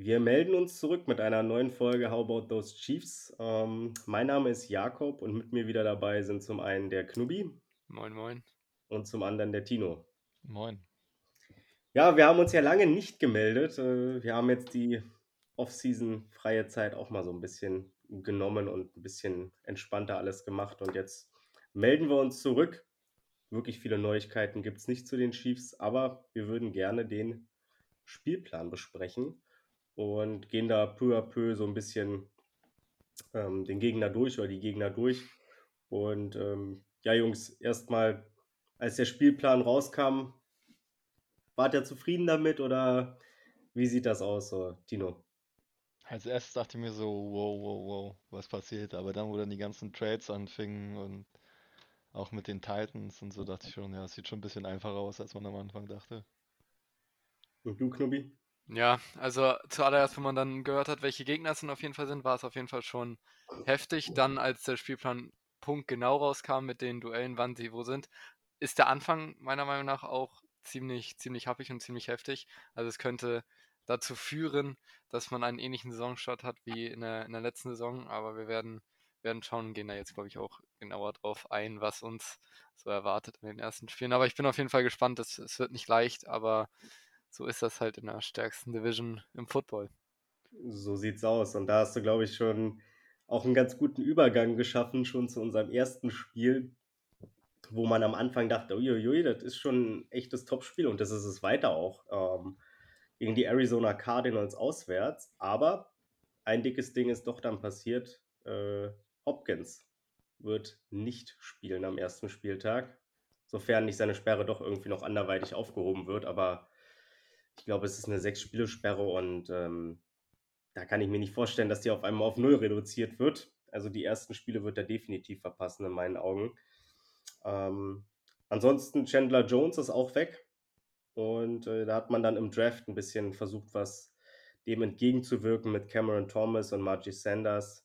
Wir melden uns zurück mit einer neuen Folge How About Those Chiefs. Ähm, mein Name ist Jakob und mit mir wieder dabei sind zum einen der Knubi. Moin, moin. Und zum anderen der Tino. Moin. Ja, wir haben uns ja lange nicht gemeldet. Äh, wir haben jetzt die Off-Season freie Zeit auch mal so ein bisschen genommen und ein bisschen entspannter alles gemacht. Und jetzt melden wir uns zurück. Wirklich viele Neuigkeiten gibt es nicht zu den Chiefs, aber wir würden gerne den Spielplan besprechen und gehen da peu à peu so ein bisschen ähm, den Gegner durch oder die Gegner durch. Und ähm, ja, Jungs, erstmal, als der Spielplan rauskam, wart ihr zufrieden damit oder wie sieht das aus, so, Tino? Als erstes dachte ich mir so, wow, wow, wow, was passiert? Aber dann, wo dann die ganzen Trades anfingen und auch mit den Titans und so, dachte ich schon, ja, es sieht schon ein bisschen einfacher aus, als man am Anfang dachte. Und du, Knubi? Ja, also zuallererst, wenn man dann gehört hat, welche Gegner es denn auf jeden Fall sind, war es auf jeden Fall schon heftig. Dann, als der Spielplan Punkt genau rauskam mit den Duellen, wann sie wo sind, ist der Anfang meiner Meinung nach auch ziemlich, ziemlich happig und ziemlich heftig. Also es könnte dazu führen, dass man einen ähnlichen Saisonstart hat wie in der, in der letzten Saison, aber wir werden, werden schauen und gehen da jetzt, glaube ich, auch genauer drauf ein, was uns so erwartet in den ersten Spielen. Aber ich bin auf jeden Fall gespannt, es, es wird nicht leicht, aber so ist das halt in der stärksten Division im Football. So sieht's aus. Und da hast du, glaube ich, schon auch einen ganz guten Übergang geschaffen, schon zu unserem ersten Spiel, wo man am Anfang dachte, uiuiui, das ist schon ein echtes Topspiel und das ist es weiter auch ähm, gegen die Arizona Cardinals auswärts. Aber ein dickes Ding ist doch dann passiert. Äh, Hopkins wird nicht spielen am ersten Spieltag, sofern nicht seine Sperre doch irgendwie noch anderweitig aufgehoben wird. Aber ich glaube, es ist eine Sechs-Spiele-Sperre und ähm, da kann ich mir nicht vorstellen, dass die auf einmal auf Null reduziert wird. Also die ersten Spiele wird er definitiv verpassen in meinen Augen. Ähm, ansonsten Chandler Jones ist auch weg. Und äh, da hat man dann im Draft ein bisschen versucht, was dem entgegenzuwirken mit Cameron Thomas und Margie Sanders.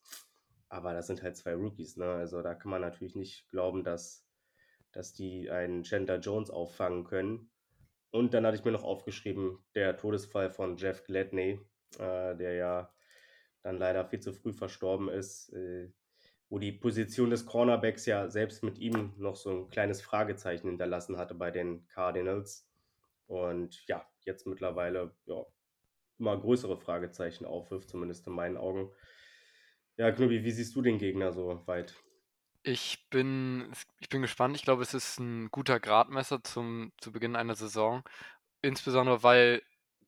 Aber das sind halt zwei Rookies, ne? Also da kann man natürlich nicht glauben, dass, dass die einen Chandler Jones auffangen können. Und dann hatte ich mir noch aufgeschrieben, der Todesfall von Jeff Gladney, äh, der ja dann leider viel zu früh verstorben ist, äh, wo die Position des Cornerbacks ja selbst mit ihm noch so ein kleines Fragezeichen hinterlassen hatte bei den Cardinals. Und ja, jetzt mittlerweile ja, immer größere Fragezeichen aufwirft, zumindest in meinen Augen. Ja, Knubi, wie siehst du den Gegner so weit? Ich bin, ich bin gespannt. Ich glaube, es ist ein guter Gradmesser zum, zu Beginn einer Saison. Insbesondere, weil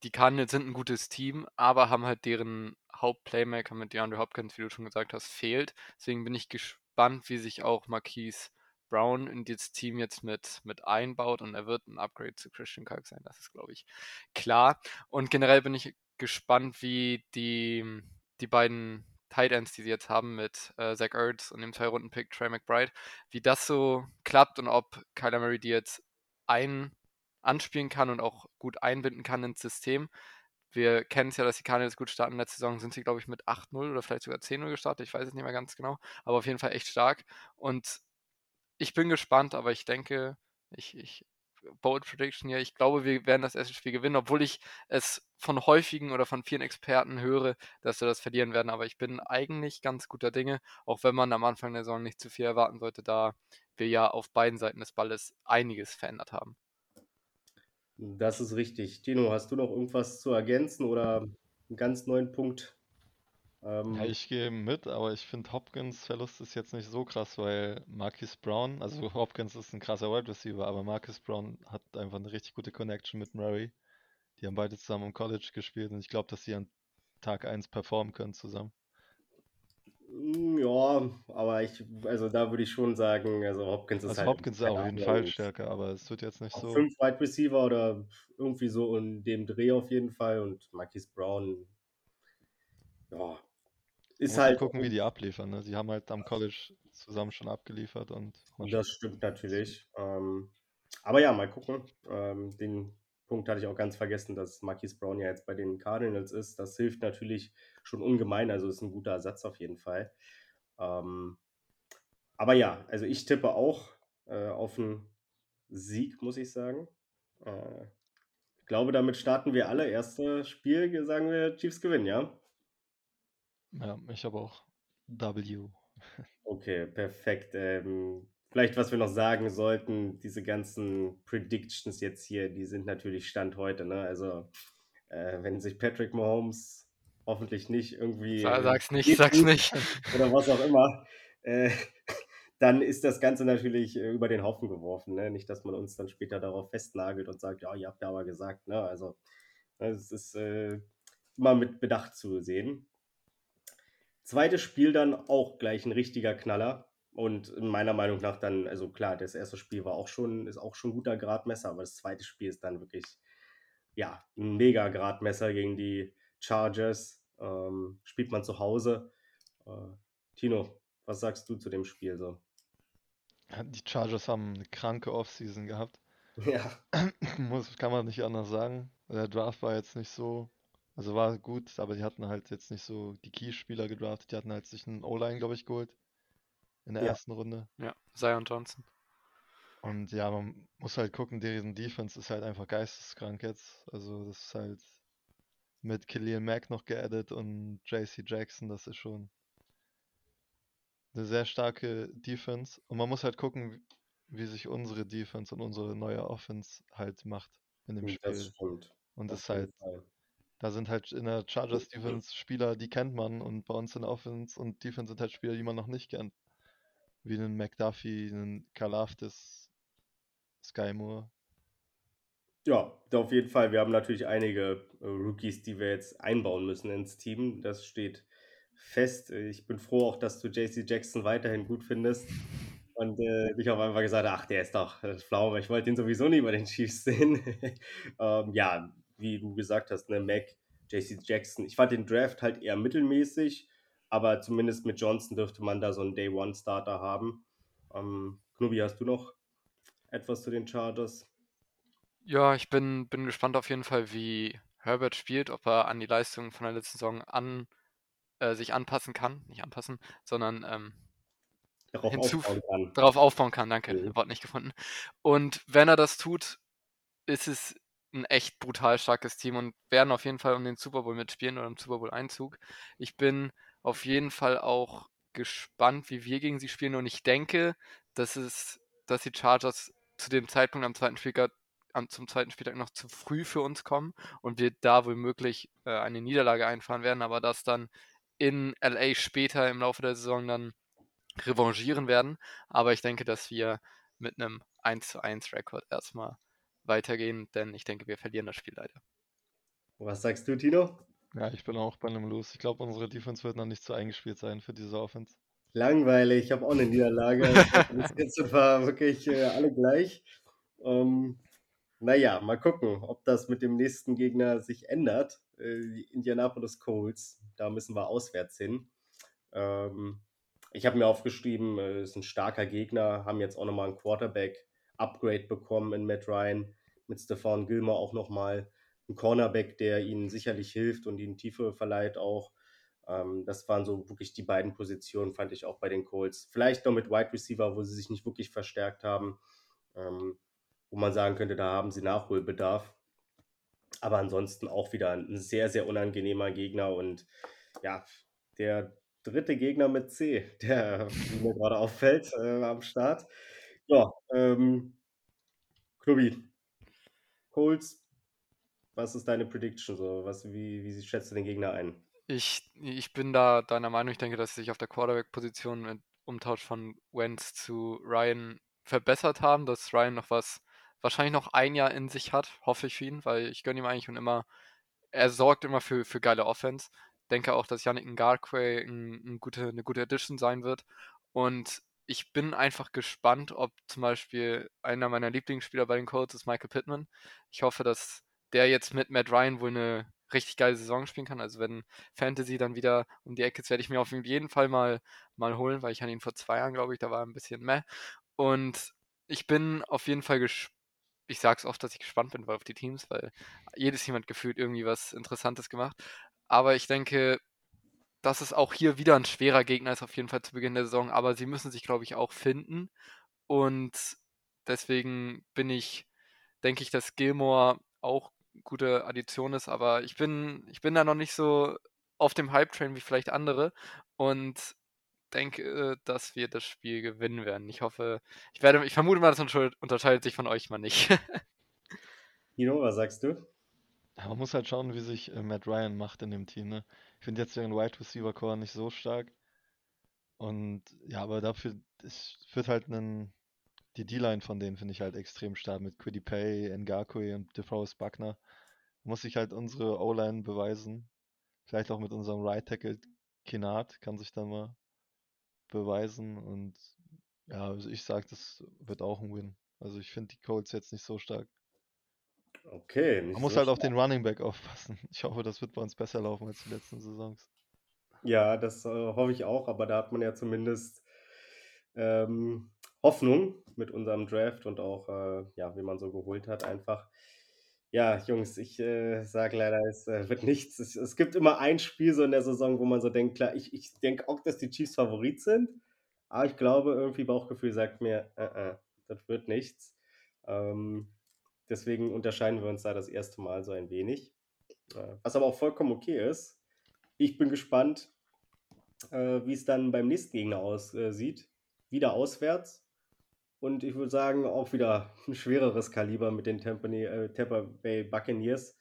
die Cardinals sind ein gutes Team, aber haben halt deren Hauptplaymaker mit DeAndre Hopkins, wie du schon gesagt hast, fehlt. Deswegen bin ich gespannt, wie sich auch Marquise Brown in dieses Team jetzt mit, mit einbaut und er wird ein Upgrade zu Christian Kirk sein. Das ist, glaube ich, klar. Und generell bin ich gespannt, wie die, die beiden Tight Ends, die sie jetzt haben mit äh, Zach Ertz und dem Zwei-Runden-Pick Trey McBride, wie das so klappt und ob Kyler Murray die jetzt ein anspielen kann und auch gut einbinden kann ins System. Wir kennen es ja, dass die Cardinals gut starten. Letzte Saison sind sie, glaube ich, mit 8-0 oder vielleicht sogar 10-0 gestartet. Ich weiß es nicht mehr ganz genau. Aber auf jeden Fall echt stark. Und ich bin gespannt, aber ich denke, ich, ich Bold Prediction hier. Ich glaube, wir werden das erste Spiel gewinnen, obwohl ich es von häufigen oder von vielen Experten höre, dass wir das verlieren werden. Aber ich bin eigentlich ganz guter Dinge, auch wenn man am Anfang der Saison nicht zu viel erwarten sollte, da wir ja auf beiden Seiten des Balles einiges verändert haben. Das ist richtig. Tino, hast du noch irgendwas zu ergänzen oder einen ganz neuen Punkt ähm, ja, ich gehe mit, aber ich finde Hopkins Verlust ist jetzt nicht so krass, weil Marcus Brown, also Hopkins ist ein krasser Wide Receiver, aber Marcus Brown hat einfach eine richtig gute Connection mit Murray. Die haben beide zusammen im College gespielt und ich glaube, dass sie an Tag 1 performen können zusammen. Mm, ja, aber ich, also da würde ich schon sagen, also Hopkins ist also halt. Hopkins ist auf jeden Fall stärker, aber es wird jetzt nicht so. Fünf Wide Receiver oder irgendwie so in dem Dreh auf jeden Fall und Marquis Brown, ja, ist halt. gucken, wie die abliefern. Ne? Sie haben halt am College zusammen schon abgeliefert und. Das stimmt natürlich. Ähm, aber ja, mal gucken. Ähm, den Punkt hatte ich auch ganz vergessen, dass Marquis Brown ja jetzt bei den Cardinals ist. Das hilft natürlich schon ungemein. Also ist ein guter Ersatz auf jeden Fall. Ähm, aber ja, also ich tippe auch äh, auf einen Sieg, muss ich sagen. Äh, Ich glaube, damit starten wir alle. Erste Spiel, sagen wir, Chiefs gewinnen, ja? Ja, ich habe auch W. Okay, perfekt. Ähm, vielleicht, was wir noch sagen sollten, diese ganzen Predictions jetzt hier, die sind natürlich Stand heute. Ne? Also, äh, wenn sich Patrick Mahomes hoffentlich nicht irgendwie. Sag's nicht, sag's nicht. Oder was auch immer. Äh, dann ist das Ganze natürlich äh, über den Haufen geworfen. Ne? Nicht, dass man uns dann später darauf festnagelt und sagt, ja, ihr habt ja aber gesagt. Ne? Also, es ist äh, immer mit Bedacht zu sehen. Zweites Spiel dann auch gleich ein richtiger Knaller. Und meiner Meinung nach dann, also klar, das erste Spiel war auch schon, ist auch schon ein guter Gradmesser, aber das zweite Spiel ist dann wirklich, ja, ein mega Gradmesser gegen die Chargers. Ähm, spielt man zu Hause. Äh, Tino, was sagst du zu dem Spiel so? Die Chargers haben eine kranke Offseason gehabt. Ja. Muss, kann man nicht anders sagen. Der Draft war jetzt nicht so, also war gut, aber die hatten halt jetzt nicht so die Key-Spieler gedraftet. Die hatten halt sich einen O-Line, glaube ich, geholt. In der ja. ersten Runde. Ja, Zion Johnson. Und ja, man muss halt gucken, deren Defense ist halt einfach geisteskrank jetzt. Also das ist halt mit Killian Mack noch geaddet und JC Jackson, das ist schon eine sehr starke Defense. Und man muss halt gucken, wie sich unsere Defense und unsere neue Offense halt macht in dem Spiel. Das stimmt. Und das ist halt, da sind halt in der Chargers Defense Spieler, die kennt man und bei uns in Offense und Defense sind halt Spieler, die man noch nicht kennt. Wie einen McDuffie, einen Kalaftis, Sky Moore. Ja, auf jeden Fall. Wir haben natürlich einige äh, Rookies, die wir jetzt einbauen müssen ins Team. Das steht fest. Ich bin froh auch, dass du JC Jackson weiterhin gut findest. Und äh, ich habe einfach gesagt, ach, der ist doch flau, aber ich wollte ihn sowieso nie bei den Chiefs sehen. ähm, ja, wie du gesagt hast, ne, Mac, JC Jackson. Ich fand den Draft halt eher mittelmäßig, aber zumindest mit Johnson dürfte man da so einen Day-One-Starter haben. Ähm, Knubi, hast du noch etwas zu den Chargers? Ja, ich bin, bin gespannt auf jeden Fall, wie Herbert spielt, ob er an die Leistungen von der letzten Saison an äh, sich anpassen kann, nicht anpassen, sondern ähm, darauf aufbauen kann. Darauf aufbauen kann, danke, mhm. Wort nicht gefunden. Und wenn er das tut, ist es ein echt brutal starkes Team und werden auf jeden Fall um den Super Bowl mitspielen oder im Super Bowl Einzug. Ich bin auf jeden Fall auch gespannt, wie wir gegen sie spielen und ich denke, dass es, dass die Chargers zu dem Zeitpunkt am zweiten Spieltag zum zweiten Spieltag noch zu früh für uns kommen und wir da womöglich äh, eine Niederlage einfahren werden, aber dass dann in LA später im Laufe der Saison dann revanchieren werden. Aber ich denke, dass wir mit einem 1 zu 1 Rekord erstmal weitergehen, denn ich denke, wir verlieren das Spiel leider. Was sagst du, Tino? Ja, ich bin auch bei einem Los. Ich glaube, unsere Defense wird noch nicht so eingespielt sein für diese Offense. Langweilig, ich habe auch eine Niederlage. das jetzt war wirklich äh, alle gleich. Ähm, naja, mal gucken, ob das mit dem nächsten Gegner sich ändert. Äh, die Indianapolis Colts, da müssen wir auswärts hin. Ähm, ich habe mir aufgeschrieben, äh, ist ein starker Gegner, haben jetzt auch nochmal ein Quarterback-Upgrade bekommen in Matt Ryan, mit Stefan Gilmer auch nochmal ein Cornerback, der ihnen sicherlich hilft und ihnen Tiefe verleiht auch. Ähm, das waren so wirklich die beiden Positionen, fand ich auch bei den Colts. Vielleicht noch mit Wide Receiver, wo sie sich nicht wirklich verstärkt haben. Ähm, wo man sagen könnte, da haben sie Nachholbedarf. Aber ansonsten auch wieder ein sehr, sehr unangenehmer Gegner und ja, der dritte Gegner mit C, der mir gerade auffällt äh, am Start. Ja, ähm, Klubi, Colts, was ist deine Prediction so? Was, wie, wie schätzt du den Gegner ein? Ich, ich bin da deiner Meinung, ich denke, dass sie sich auf der Quarterback-Position mit Umtausch von Wentz zu Ryan verbessert haben, dass Ryan noch was wahrscheinlich noch ein Jahr in sich hat, hoffe ich für ihn, weil ich gönne ihm eigentlich und immer, er sorgt immer für, für geile Offense. Denke auch, dass Yannick Ngarkwe ein, ein gute, eine gute Addition sein wird. Und ich bin einfach gespannt, ob zum Beispiel einer meiner Lieblingsspieler bei den Colts ist Michael Pittman. Ich hoffe, dass der jetzt mit Matt Ryan wohl eine richtig geile Saison spielen kann. Also wenn Fantasy dann wieder um die Ecke ist, werde ich mir auf jeden Fall mal, mal holen, weil ich an ihn vor zwei Jahren, glaube ich, da war ein bisschen meh. Und ich bin auf jeden Fall gespannt ich sage es oft, dass ich gespannt bin auf die Teams, weil jedes jemand gefühlt irgendwie was Interessantes gemacht. Aber ich denke, dass es auch hier wieder ein schwerer Gegner ist, auf jeden Fall zu Beginn der Saison. Aber sie müssen sich, glaube ich, auch finden. Und deswegen bin ich, denke ich, dass Gilmore auch gute Addition ist, aber ich bin, ich bin da noch nicht so auf dem Hype-Train wie vielleicht andere und denke, dass wir das Spiel gewinnen werden. Ich hoffe, ich werde, ich vermute mal, das unterscheidet sich von euch mal nicht. Nino, was sagst du? Man muss halt schauen, wie sich äh, Matt Ryan macht in dem Team. Ne? Ich finde jetzt ihren Wide Receiver Core nicht so stark. Und ja, aber dafür es wird halt einen, die D-Line von denen finde ich halt extrem stark mit Quiddy Pay, Ngakwe und DeForest Buckner. Muss sich halt unsere O-Line beweisen. Vielleicht auch mit unserem Right Tackle Kinat kann sich dann mal beweisen. Und ja, also ich sage, das wird auch ein Win. Also ich finde die Colts jetzt nicht so stark. Okay. Man muss so halt auf den Running Back aufpassen. Ich hoffe, das wird bei uns besser laufen als die letzten Saisons. Ja, das äh, hoffe ich auch, aber da hat man ja zumindest ähm, Hoffnung mit unserem Draft und auch, äh, ja, wie man so geholt hat, einfach. Ja, Jungs, ich äh, sage leider, es äh, wird nichts. Es, es, gibt immer ein Spiel so in der Saison, wo man so denkt, klar, ich, ich denke auch, dass die Chiefs Favorit sind, aber ich glaube, irgendwie Bauchgefühl sagt mir, äh, das wird nichts. Ähm, deswegen unterscheiden wir uns da das erste Mal so ein wenig. Äh, was aber auch vollkommen okay ist. Ich bin gespannt, äh, wie es dann beim nächsten Gegner aussieht. Wieder auswärts. Und ich würde sagen, auch wieder ein schwereres Kaliber mit den Tampany, äh, Tampa Bay Buccaneers.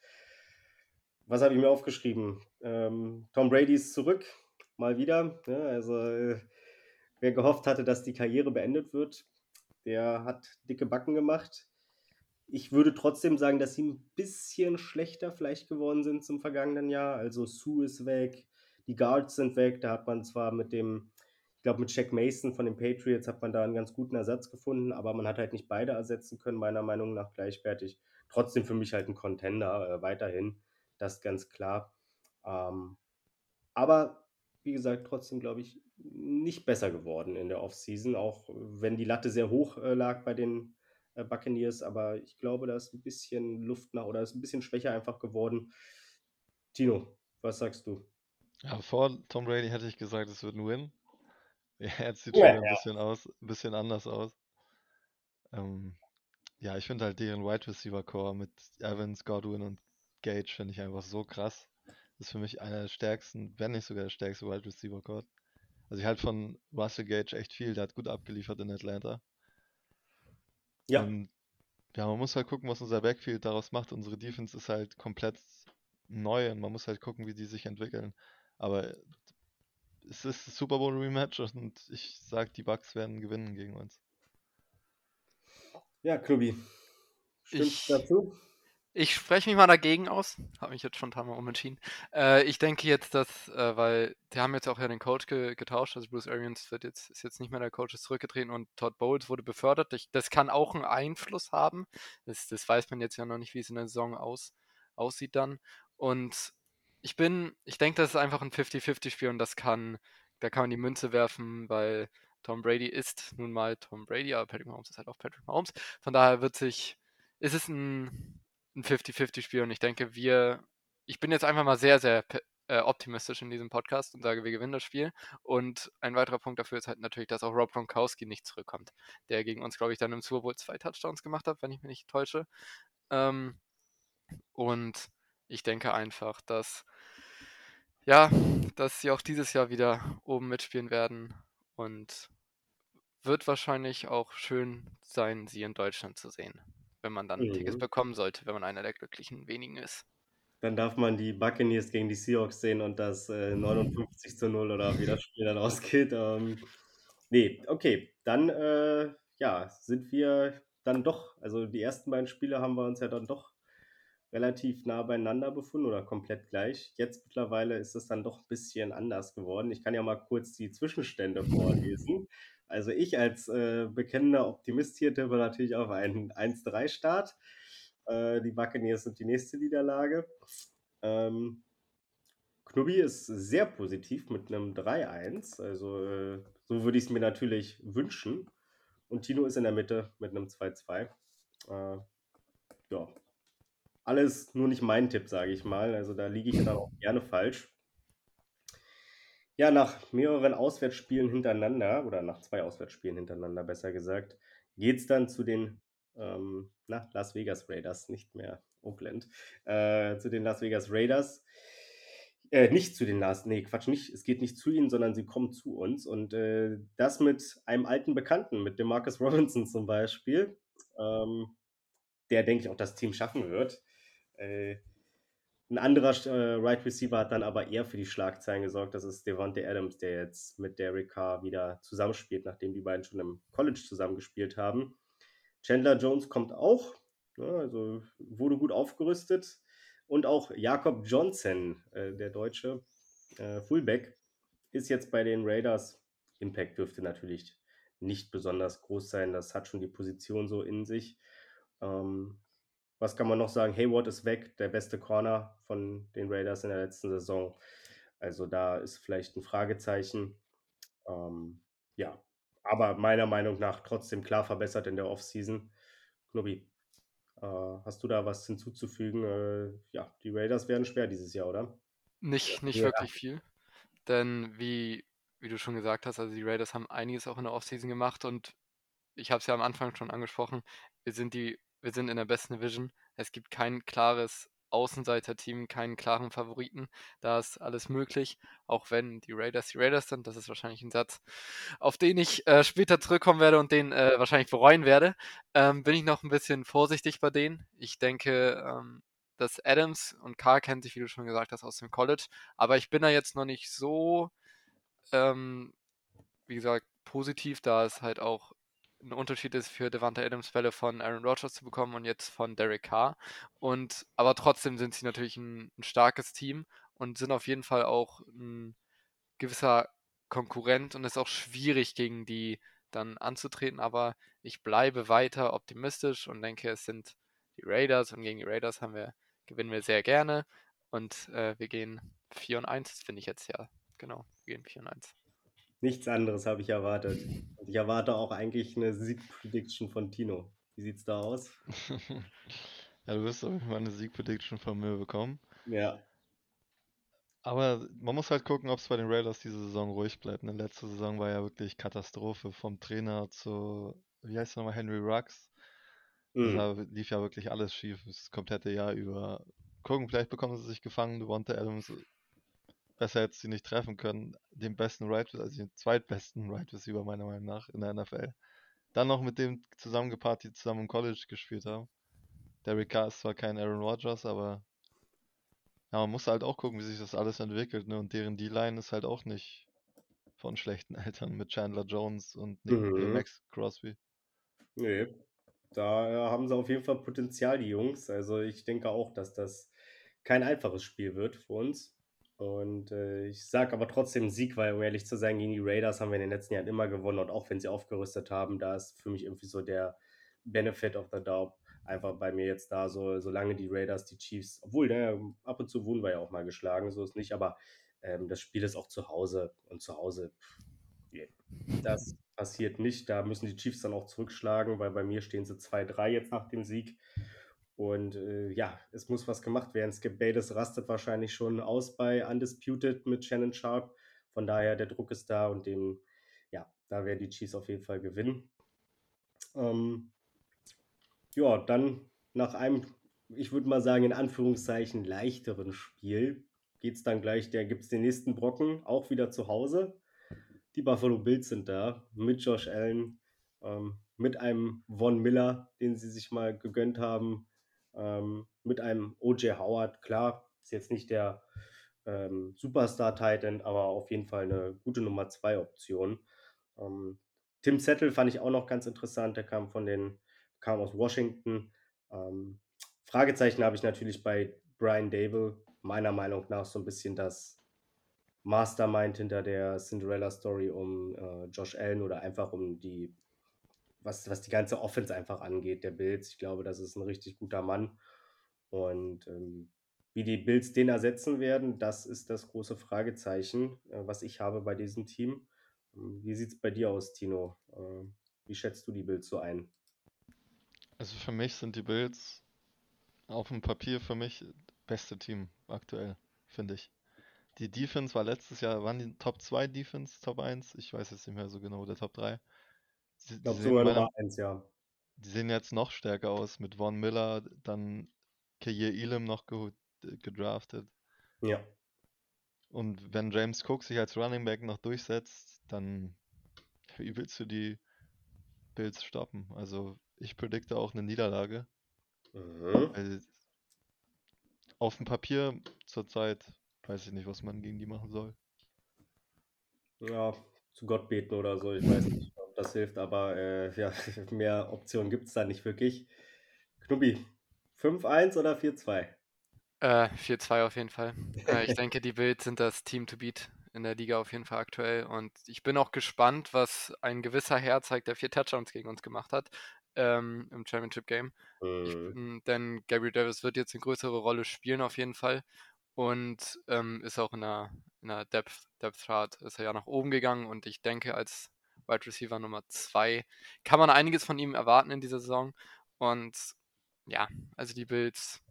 Was habe ich mir aufgeschrieben? Ähm, Tom Brady ist zurück, mal wieder. Ja, ne? also, äh, wer gehofft hatte, dass die Karriere beendet wird, der hat dicke Backen gemacht. Ich würde trotzdem sagen, dass sie ein bisschen schlechter vielleicht geworden sind zum vergangenen Jahr. Also Sue ist weg, die Guards sind weg. Da hat man zwar mit dem, ich glaube mit Jack Mason von den Patriots hat man da einen ganz guten Ersatz gefunden, aber man hat halt nicht beide ersetzen können, meiner Meinung nach gleichwertig. Trotzdem für mich halt ein Contender äh, weiterhin, das ganz klar. Ähm, aber wie gesagt, trotzdem glaube ich nicht besser geworden in der Offseason, auch wenn die Latte sehr hoch äh, lag bei den äh, Buccaneers, aber ich glaube, da ist ein bisschen Luft nach oder ist ein bisschen schwächer einfach geworden. Tino, was sagst du? Ja, vor Tom Brady hätte ich gesagt, es wird ein Win. Ja, jetzt sieht ja, schon ein bisschen aus, ein bisschen anders aus. Ähm, ja, ich finde halt deren Wide Receiver Core mit Evans, Godwin und Gage finde ich einfach so krass. Das ist für mich einer der stärksten, wenn nicht sogar der stärkste Wide Receiver Core. Also ich halte von Russell Gage echt viel, der hat gut abgeliefert in Atlanta. Ja. Und ja, man muss halt gucken, was unser Backfield daraus macht. Unsere Defense ist halt komplett neu und man muss halt gucken, wie die sich entwickeln. Aber es ist ein Super Bowl Rematch und ich sag, die Bucks werden gewinnen gegen uns. Ja, Klubi. Stimmt ich, dazu? Ich spreche mich mal dagegen aus. Habe mich jetzt schon ein paar Mal umentschieden. Äh, ich denke jetzt, dass, äh, weil die haben jetzt auch ja den Coach ge getauscht, also Bruce Arians wird jetzt, ist jetzt nicht mehr der Coach, ist zurückgetreten und Todd Bowles wurde befördert. Ich, das kann auch einen Einfluss haben. Das, das weiß man jetzt ja noch nicht, wie es in der Saison aus, aussieht dann. Und ich bin, ich denke, das ist einfach ein 50-50-Spiel und das kann, da kann man die Münze werfen, weil Tom Brady ist nun mal Tom Brady, aber Patrick Mahomes ist halt auch Patrick Mahomes. Von daher wird sich, ist es ein, ein 50-50-Spiel und ich denke, wir, ich bin jetzt einfach mal sehr, sehr äh, optimistisch in diesem Podcast und sage, wir gewinnen das Spiel. Und ein weiterer Punkt dafür ist halt natürlich, dass auch Rob Gronkowski nicht zurückkommt, der gegen uns, glaube ich, dann im Super Bowl zwei Touchdowns gemacht hat, wenn ich mich nicht täusche. Ähm, und ich denke einfach, dass ja, dass sie auch dieses Jahr wieder oben mitspielen werden und wird wahrscheinlich auch schön sein, sie in Deutschland zu sehen, wenn man dann mhm. Tickets bekommen sollte, wenn man einer der glücklichen wenigen ist. Dann darf man die Buccaneers gegen die Seahawks sehen und das äh, 59 zu 0 oder wie das Spiel dann ausgeht. Ähm, nee, okay, dann äh, ja, sind wir dann doch, also die ersten beiden Spiele haben wir uns ja dann doch relativ nah beieinander befunden oder komplett gleich. Jetzt mittlerweile ist es dann doch ein bisschen anders geworden. Ich kann ja mal kurz die Zwischenstände vorlesen. Also ich als äh, bekennender Optimist hier tippe natürlich auf einen 1-3-Start. Äh, die Buccaneers sind die nächste Niederlage. Ähm, Knubbi ist sehr positiv mit einem 3-1. Also äh, so würde ich es mir natürlich wünschen. Und Tino ist in der Mitte mit einem 2-2. Äh, ja, alles nur nicht mein Tipp, sage ich mal. Also da liege ich dann auch gerne falsch. Ja, nach mehreren Auswärtsspielen hintereinander, oder nach zwei Auswärtsspielen hintereinander besser gesagt, geht es dann zu den ähm, na, Las Vegas Raiders, nicht mehr Oakland, äh, zu den Las Vegas Raiders. Äh, nicht zu den Las, nee, Quatsch, nicht, es geht nicht zu ihnen, sondern sie kommen zu uns. Und äh, das mit einem alten Bekannten, mit dem Marcus Robinson zum Beispiel, ähm, der, denke ich, auch das Team schaffen wird. Äh, ein anderer äh, Right Receiver hat dann aber eher für die Schlagzeilen gesorgt. Das ist Devontae Adams, der jetzt mit Derek Carr wieder zusammenspielt, nachdem die beiden schon im College zusammengespielt haben. Chandler Jones kommt auch, ne, also wurde gut aufgerüstet. Und auch Jakob Johnson, äh, der deutsche äh, Fullback, ist jetzt bei den Raiders. Impact dürfte natürlich nicht besonders groß sein. Das hat schon die Position so in sich. Ähm, was kann man noch sagen? Hayward ist weg, der beste Corner von den Raiders in der letzten Saison. Also da ist vielleicht ein Fragezeichen. Ähm, ja, aber meiner Meinung nach trotzdem klar verbessert in der Offseason. Knobi, äh, hast du da was hinzuzufügen? Äh, ja, die Raiders werden schwer dieses Jahr, oder? Nicht, nicht ja. wirklich viel. Denn wie, wie du schon gesagt hast, also die Raiders haben einiges auch in der Offseason gemacht und ich habe es ja am Anfang schon angesprochen, wir sind die wir sind in der besten Division. Es gibt kein klares Außenseiter-Team, keinen klaren Favoriten. Da ist alles möglich, auch wenn die Raiders die Raiders sind. Das ist wahrscheinlich ein Satz, auf den ich äh, später zurückkommen werde und den äh, wahrscheinlich bereuen werde. Ähm, bin ich noch ein bisschen vorsichtig bei denen. Ich denke, ähm, dass Adams und Carr kennen sich, wie du schon gesagt hast, aus dem College. Aber ich bin da jetzt noch nicht so, ähm, wie gesagt, positiv, da es halt auch ein Unterschied ist für Devante Adams Fälle von Aaron Rodgers zu bekommen und jetzt von Derek Carr. Und aber trotzdem sind sie natürlich ein, ein starkes Team und sind auf jeden Fall auch ein gewisser Konkurrent und es ist auch schwierig gegen die dann anzutreten, aber ich bleibe weiter optimistisch und denke, es sind die Raiders und gegen die Raiders haben wir, gewinnen wir sehr gerne und äh, wir gehen 4 und 1, finde ich jetzt ja. Genau, wir gehen 4 und 1. Nichts anderes habe ich erwartet. Und ich erwarte auch eigentlich eine Sieg-Prediction von Tino. Wie sieht's da aus? ja, du wirst auf jeden Fall eine Sieg-Prediction von mir bekommen. Ja. Aber man muss halt gucken, ob es bei den Raiders diese Saison ruhig bleibt. Ne? Letzte Saison war ja wirklich Katastrophe vom Trainer zu, wie heißt er nochmal, Henry Rux. Mhm. Da lief ja wirklich alles schief, das komplette Jahr über. Gucken, vielleicht bekommen sie sich gefangen. Devonta Adams besser hätte sie nicht treffen können. Den besten Right, also den zweitbesten Right Receiver meiner Meinung nach in der NFL. Dann noch mit dem zusammengepaart, die zusammen im College gespielt haben. Derek Carr ist zwar kein Aaron Rodgers, aber ja, man muss halt auch gucken, wie sich das alles entwickelt. Ne? Und deren D-Line ist halt auch nicht von schlechten Eltern mit Chandler Jones und mhm. Max Crosby. Nee, da haben sie auf jeden Fall Potenzial, die Jungs. Also ich denke auch, dass das kein einfaches Spiel wird für uns. Und äh, ich sage aber trotzdem Sieg, weil um ehrlich zu sein, gegen die Raiders haben wir in den letzten Jahren immer gewonnen und auch wenn sie aufgerüstet haben, da ist für mich irgendwie so der Benefit of the Doubt einfach bei mir jetzt da, so solange die Raiders, die Chiefs, obwohl ne, ab und zu wurden wir ja auch mal geschlagen, so ist nicht, aber ähm, das Spiel ist auch zu Hause und zu Hause, das passiert nicht. Da müssen die Chiefs dann auch zurückschlagen, weil bei mir stehen sie 2-3 jetzt nach dem Sieg. Und äh, ja, es muss was gemacht werden. Skip Bayless rastet wahrscheinlich schon aus bei Undisputed mit Shannon Sharp. Von daher, der Druck ist da und dem, ja, da werden die Chiefs auf jeden Fall gewinnen. Ähm, ja, dann nach einem, ich würde mal sagen, in Anführungszeichen leichteren Spiel geht es dann gleich, der gibt es den nächsten Brocken, auch wieder zu Hause. Die Buffalo Bills sind da mit Josh Allen, ähm, mit einem Von Miller, den sie sich mal gegönnt haben, ähm, mit einem O.J. Howard. Klar, ist jetzt nicht der ähm, Superstar-Titan, aber auf jeden Fall eine gute Nummer 2 Option. Ähm, Tim Settle fand ich auch noch ganz interessant. Der kam von den, kam aus Washington. Ähm, Fragezeichen habe ich natürlich bei Brian Dable. Meiner Meinung nach so ein bisschen das Mastermind hinter der Cinderella Story um äh, Josh Allen oder einfach um die was, was die ganze Offense einfach angeht, der Bills. Ich glaube, das ist ein richtig guter Mann. Und ähm, wie die Bills den ersetzen werden, das ist das große Fragezeichen, äh, was ich habe bei diesem Team. Ähm, wie sieht es bei dir aus, Tino? Äh, wie schätzt du die Bills so ein? Also für mich sind die Bills auf dem Papier für mich beste Team aktuell, finde ich. Die Defense war letztes Jahr, waren die Top 2 Defense, Top 1? Ich weiß jetzt nicht mehr so genau, oder Top 3. Ich glaube sogar Nummer 1, ja. Die sehen jetzt noch stärker aus mit Von Miller, dann Kair Elam noch ge gedraftet. Ja. Und wenn James Cook sich als Running Back noch durchsetzt, dann wie willst du die Bills stoppen? Also ich predikte auch eine Niederlage. Mhm. Weil auf dem Papier zurzeit weiß ich nicht, was man gegen die machen soll. Ja, zu Gott beten oder so. Ich weiß nicht, ob das hilft, aber äh, ja, mehr Optionen gibt es da nicht wirklich. Knubbi, 5-1 oder 4-2? Äh, 4-2 auf jeden Fall. äh, ich denke, die Bills sind das Team to beat in der Liga auf jeden Fall aktuell. Und ich bin auch gespannt, was ein gewisser Herr zeigt, der vier Touchdowns gegen uns gemacht hat ähm, im Championship Game. Mhm. Ich, denn Gary Davis wird jetzt eine größere Rolle spielen auf jeden Fall und ähm, ist auch in der, in der Depth, Depth Chart ist er ja nach oben gegangen und ich denke, als Wide Receiver Nummer 2 kann man einiges von ihm erwarten in dieser Saison. Und ja, also die Bills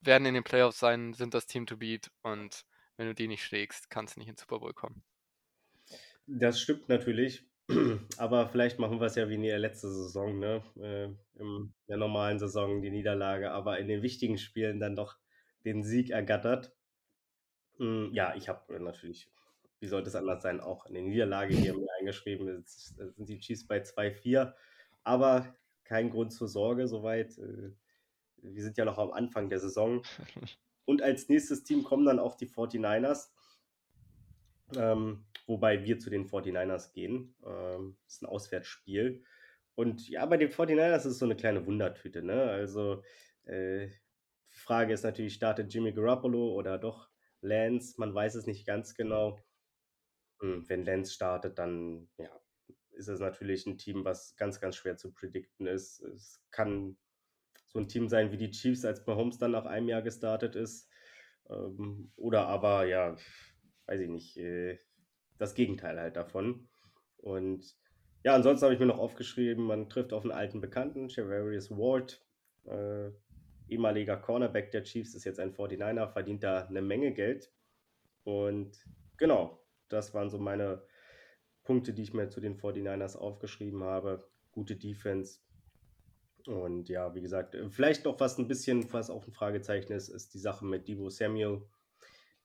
werden in den Playoffs sein, sind das Team to beat und wenn du die nicht schlägst, kannst du nicht ins Super Bowl kommen. Das stimmt natürlich. Aber vielleicht machen wir es ja wie in der letzten Saison, ne? Äh, in der normalen Saison die Niederlage, aber in den wichtigen Spielen dann doch den Sieg ergattert. Hm, ja, ich habe natürlich, wie sollte es anders sein, auch eine Niederlage hier mir eingeschrieben. Jetzt sind die Chiefs bei 2-4, aber kein Grund zur Sorge soweit. Äh, wir sind ja noch am Anfang der Saison. Und als nächstes Team kommen dann auch die 49ers. Ähm, wobei wir zu den 49ers gehen. Ähm, das ist ein Auswärtsspiel. Und ja, bei den 49ers ist es so eine kleine Wundertüte. Ne? Also äh, die Frage ist natürlich, startet Jimmy Garoppolo oder doch Lance? Man weiß es nicht ganz genau. Hm, wenn Lance startet, dann ja, ist es natürlich ein Team, was ganz, ganz schwer zu predikten ist. Es kann so ein Team sein wie die Chiefs, als Mahomes dann nach einem Jahr gestartet ist. Ähm, oder aber, ja, weiß ich nicht, äh, das Gegenteil halt davon. Und ja, ansonsten habe ich mir noch aufgeschrieben, man trifft auf einen alten Bekannten, Javarius Ward, äh, ehemaliger Cornerback der Chiefs, ist jetzt ein 49er, verdient da eine Menge Geld. Und genau, das waren so meine Punkte, die ich mir zu den 49ers aufgeschrieben habe. Gute Defense. Und ja, wie gesagt, vielleicht noch was ein bisschen, was auch ein Fragezeichen ist, ist die Sache mit Divo Samuel,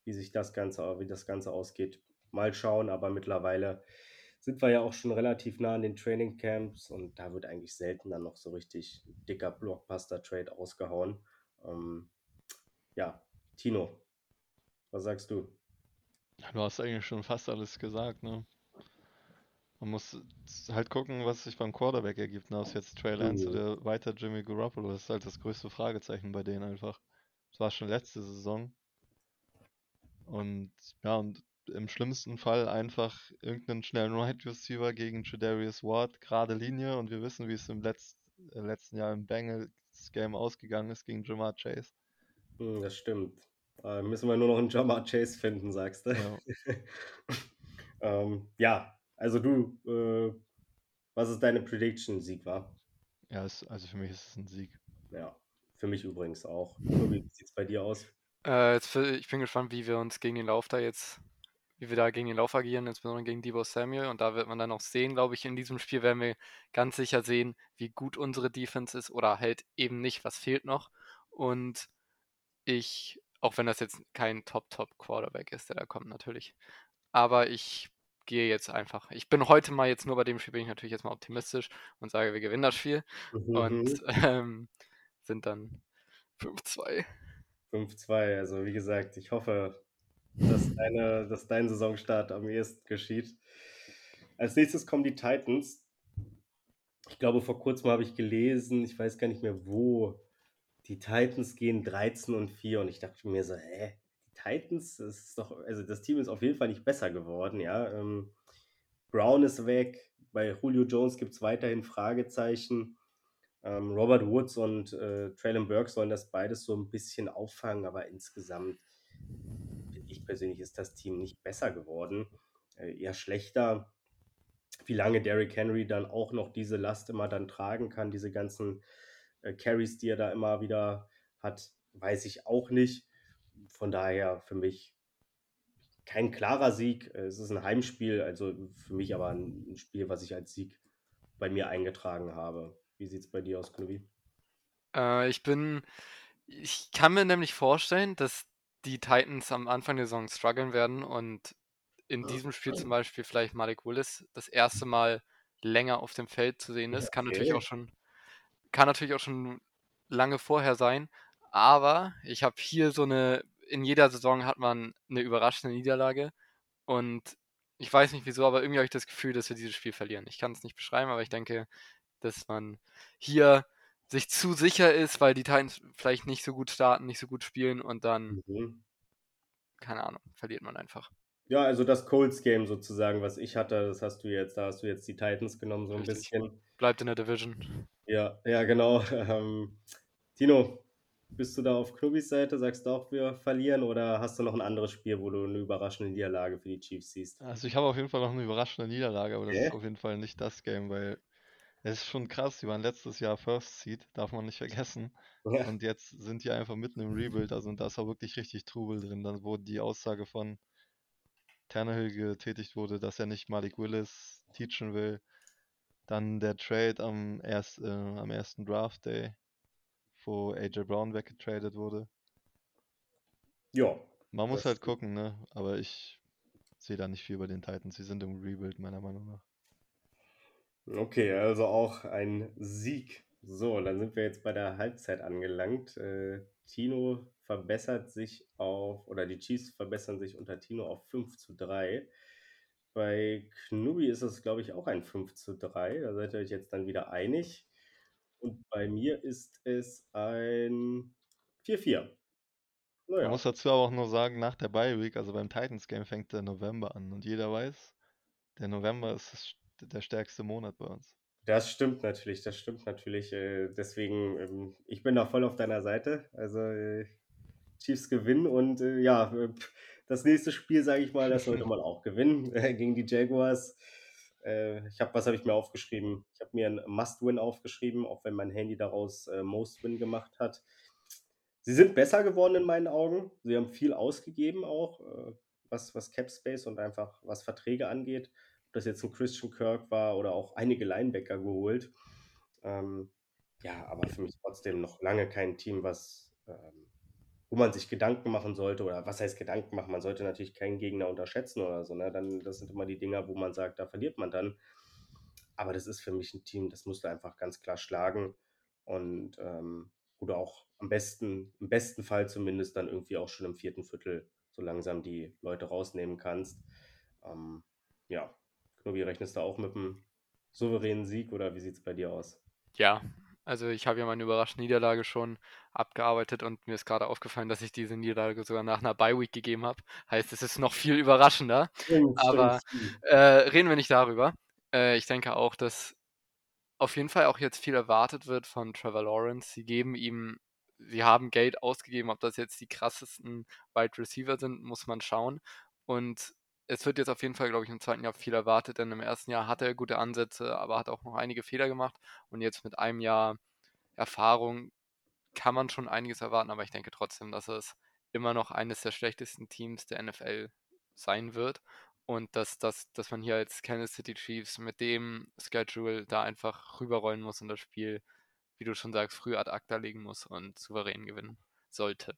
wie sich das Ganze, wie das Ganze ausgeht mal schauen, aber mittlerweile sind wir ja auch schon relativ nah an den Training Camps und da wird eigentlich selten dann noch so richtig dicker Blockbuster-Trade ausgehauen. Ähm, ja, Tino, was sagst du? Du hast eigentlich schon fast alles gesagt, ne? Man muss halt gucken, was sich beim Quarterback ergibt, ne? ob es jetzt Trey Lance mhm. oder weiter Jimmy Garoppolo das ist halt das größte Fragezeichen bei denen einfach. Das war schon letzte Saison. Und ja, und im schlimmsten Fall einfach irgendeinen schnellen Right Receiver gegen Jadarius Ward, gerade Linie und wir wissen, wie es im Letz äh, letzten Jahr im Bengals Game ausgegangen ist gegen Jamar Chase. Das stimmt. Äh, müssen wir nur noch einen Jamar Chase finden, sagst du. Ja, ähm, ja also du, äh, was ist deine Prediction, Sieg war? Ja, es, also für mich ist es ein Sieg. Ja, für mich übrigens auch. Wie sieht es bei dir aus? Äh, jetzt, ich bin gespannt, wie wir uns gegen den Lauf da jetzt wie wir da gegen den Lauf agieren, insbesondere gegen Debo Samuel. Und da wird man dann auch sehen, glaube ich, in diesem Spiel werden wir ganz sicher sehen, wie gut unsere Defense ist oder halt eben nicht, was fehlt noch. Und ich, auch wenn das jetzt kein Top-Top-Quarterback ist, der da kommt natürlich. Aber ich gehe jetzt einfach. Ich bin heute mal jetzt nur bei dem Spiel, bin ich natürlich jetzt mal optimistisch und sage, wir gewinnen das Spiel. Mhm. Und ähm, sind dann 5-2. 5-2, also wie gesagt, ich hoffe, dass, deine, dass dein Saisonstart am ehesten geschieht. Als nächstes kommen die Titans. Ich glaube, vor kurzem habe ich gelesen, ich weiß gar nicht mehr wo, die Titans gehen 13 und 4 und ich dachte mir so, hä, die Titans, das ist doch, also das Team ist auf jeden Fall nicht besser geworden, ja. Ähm, Brown ist weg, bei Julio Jones gibt es weiterhin Fragezeichen. Ähm, Robert Woods und äh, Traylon Burke sollen das beides so ein bisschen auffangen, aber insgesamt ich persönlich ist das Team nicht besser geworden, äh, eher schlechter. Wie lange Derrick Henry dann auch noch diese Last immer dann tragen kann, diese ganzen äh, Carries, die er da immer wieder hat, weiß ich auch nicht. Von daher für mich kein klarer Sieg. Es ist ein Heimspiel, also für mich aber ein Spiel, was ich als Sieg bei mir eingetragen habe. Wie sieht es bei dir aus, Knobi? Äh, ich bin Ich kann mir nämlich vorstellen, dass die Titans am Anfang der Saison strugglen werden und in diesem Spiel zum Beispiel vielleicht Malik Willis das erste Mal länger auf dem Feld zu sehen ist. Kann natürlich auch schon, kann natürlich auch schon lange vorher sein. Aber ich habe hier so eine, in jeder Saison hat man eine überraschende Niederlage. Und ich weiß nicht wieso, aber irgendwie habe ich das Gefühl, dass wir dieses Spiel verlieren. Ich kann es nicht beschreiben, aber ich denke, dass man hier sich zu sicher ist, weil die Titans vielleicht nicht so gut starten, nicht so gut spielen und dann, mhm. keine Ahnung, verliert man einfach. Ja, also das Colts-Game sozusagen, was ich hatte, das hast du jetzt, da hast du jetzt die Titans genommen, so ein Richtig. bisschen. Bleibt in der Division. Ja, ja, genau. Ähm, Tino, bist du da auf Knubbis Seite? Sagst du auch, wir verlieren oder hast du noch ein anderes Spiel, wo du eine überraschende Niederlage für die Chiefs siehst? Also ich habe auf jeden Fall noch eine überraschende Niederlage, aber das yeah. ist auf jeden Fall nicht das Game, weil es ist schon krass. Die waren letztes Jahr First Seed, darf man nicht vergessen. Ja. Und jetzt sind die einfach mitten im Rebuild, also da ist auch wirklich richtig Trubel drin. Dann wurde die Aussage von Tannehill getätigt wurde, dass er nicht Malik Willis teachen will. Dann der Trade am, erst, äh, am ersten Draft Day, wo AJ Brown weggetradet wurde. Ja. Man muss halt gucken, ne? Aber ich sehe da nicht viel bei den Titans. Sie sind im Rebuild, meiner Meinung nach. Okay, also auch ein Sieg. So, dann sind wir jetzt bei der Halbzeit angelangt. Äh, Tino verbessert sich auf, oder die Chiefs verbessern sich unter Tino auf 5 zu 3. Bei Knubi ist es, glaube ich, auch ein 5 zu 3. Da seid ihr euch jetzt dann wieder einig. Und bei mir ist es ein 4-4. Naja. Man muss dazu aber auch nur sagen, nach der Bye Week, also beim Titans Game fängt der November an. Und jeder weiß, der November ist der stärkste Monat bei uns. Das stimmt natürlich, das stimmt natürlich. Äh, deswegen, ähm, ich bin da voll auf deiner Seite. Also äh, Chiefs gewinnen und äh, ja, das nächste Spiel, sage ich mal, das sollte man auch gewinnen äh, gegen die Jaguars. Äh, ich habe, was habe ich mir aufgeschrieben? Ich habe mir ein Must-Win aufgeschrieben, auch wenn mein Handy daraus äh, Most-Win gemacht hat. Sie sind besser geworden in meinen Augen. Sie haben viel ausgegeben auch, äh, was, was Cap Space und einfach was Verträge angeht. Ob das jetzt ein Christian Kirk war oder auch einige Linebacker geholt. Ähm, ja, aber für mich trotzdem noch lange kein Team, was ähm, wo man sich Gedanken machen sollte, oder was heißt Gedanken machen? Man sollte natürlich keinen Gegner unterschätzen oder so. Ne? Dann, das sind immer die Dinger, wo man sagt, da verliert man dann. Aber das ist für mich ein Team, das musst du einfach ganz klar schlagen. Und ähm, du auch am besten, im besten Fall zumindest dann irgendwie auch schon im vierten Viertel so langsam die Leute rausnehmen kannst. Ähm, ja, Knobi, rechnest du auch mit einem souveränen Sieg oder wie sieht es bei dir aus? Ja, also ich habe ja meine überraschende Niederlage schon abgearbeitet und mir ist gerade aufgefallen, dass ich diese Niederlage sogar nach einer Bye-Week gegeben habe. Heißt, es ist noch viel überraschender. Stimmt, Aber äh, reden wir nicht darüber. Äh, ich denke auch, dass auf jeden Fall auch jetzt viel erwartet wird von Trevor Lawrence. Sie geben ihm, sie haben Geld ausgegeben, ob das jetzt die krassesten Wide Receiver sind, muss man schauen. Und es wird jetzt auf jeden Fall, glaube ich, im zweiten Jahr viel erwartet, denn im ersten Jahr hatte er gute Ansätze, aber hat auch noch einige Fehler gemacht. Und jetzt mit einem Jahr Erfahrung kann man schon einiges erwarten, aber ich denke trotzdem, dass es immer noch eines der schlechtesten Teams der NFL sein wird. Und dass, dass, dass man hier als Kansas City Chiefs mit dem Schedule da einfach rüberrollen muss und das Spiel, wie du schon sagst, früh ad acta legen muss und souverän gewinnen sollte.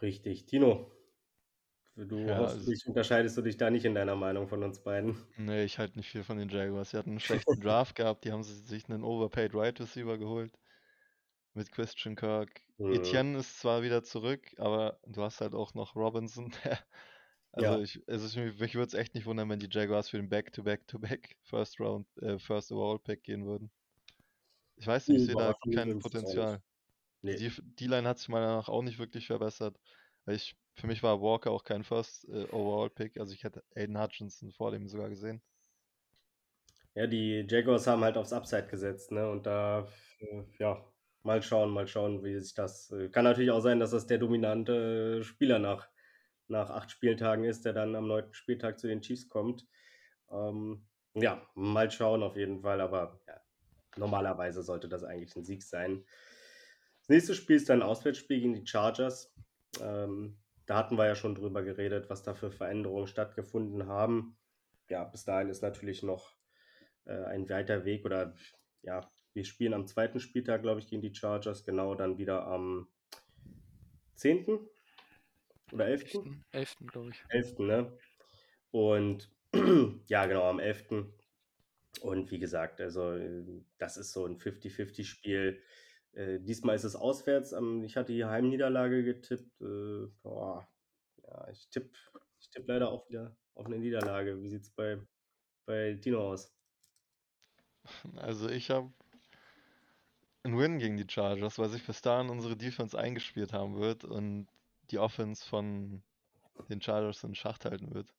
Richtig. Tino, Du ja, hoffentlich also, unterscheidest du dich da nicht in deiner Meinung von uns beiden. Nee, ich halte nicht viel von den Jaguars. Sie hatten einen schlechten Draft gehabt, die haben sich einen Overpaid Right Receiver geholt. Mit Christian Kirk. Mhm. Etienne ist zwar wieder zurück, aber du hast halt auch noch Robinson. also ja. ich, also ich, mich würde es echt nicht wundern, wenn die Jaguars für den Back-to-Back-to-Back First Round, äh, First Overall Pick gehen würden. Ich weiß nicht, ich sehe da kein Potenzial. Nee. Die, die Line hat sich meiner Meinung nach auch nicht wirklich verbessert. Ich für mich war Walker auch kein First äh, Overall Pick. Also ich hätte Aiden Hutchinson vor dem sogar gesehen. Ja, die Jaguars haben halt aufs Upside gesetzt, ne? Und da, äh, ja, mal schauen, mal schauen, wie sich das. Äh, kann natürlich auch sein, dass das der dominante Spieler nach, nach acht Spieltagen ist, der dann am neunten Spieltag zu den Chiefs kommt. Ähm, ja, mal schauen auf jeden Fall, aber ja, normalerweise sollte das eigentlich ein Sieg sein. Das nächste Spiel ist dann ein Auswärtsspiel gegen die Chargers. Ähm, da hatten wir ja schon drüber geredet, was da für Veränderungen stattgefunden haben. Ja, bis dahin ist natürlich noch äh, ein weiter Weg oder ja, Wir spielen am zweiten Spieltag, glaube ich, gegen die Chargers, genau, dann wieder am 10. oder 11. 11. glaube ich. 11. Ne? Und ja, genau, am 11. Und wie gesagt, also das ist so ein 50-50-Spiel. Äh, diesmal ist es auswärts. ich hatte die Heimniederlage getippt. Äh, boah, ja, ich tippe ich tipp leider auch wieder auf eine Niederlage. Wie sieht es bei, bei Tino aus? Also ich habe einen Win gegen die Chargers, weil sich bis dahin unsere Defense eingespielt haben wird und die Offense von den Chargers in Schacht halten wird.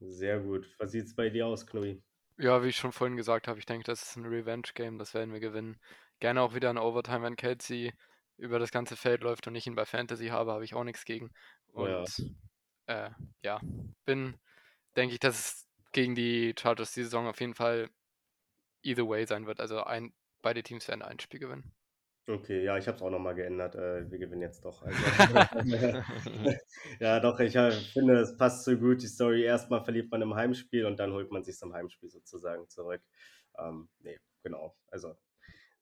Sehr gut. Was sieht es bei dir aus, Knui? Ja, wie ich schon vorhin gesagt habe, ich denke, das ist ein Revenge-Game, das werden wir gewinnen. Gerne auch wieder in Overtime, wenn Kelsey über das ganze Feld läuft und ich ihn bei Fantasy habe, habe ich auch nichts gegen. Und ja. Äh, ja, bin, denke ich, dass es gegen die Chargers die Saison auf jeden Fall either way sein wird. Also ein, beide Teams werden ein Spiel gewinnen. Okay, ja, ich habe es auch nochmal geändert. Äh, wir gewinnen jetzt doch. Also, ja, doch, ich äh, finde, es passt so gut. Die Story, erstmal verliert man im Heimspiel und dann holt man sich im Heimspiel sozusagen zurück. Ähm, nee, genau. Also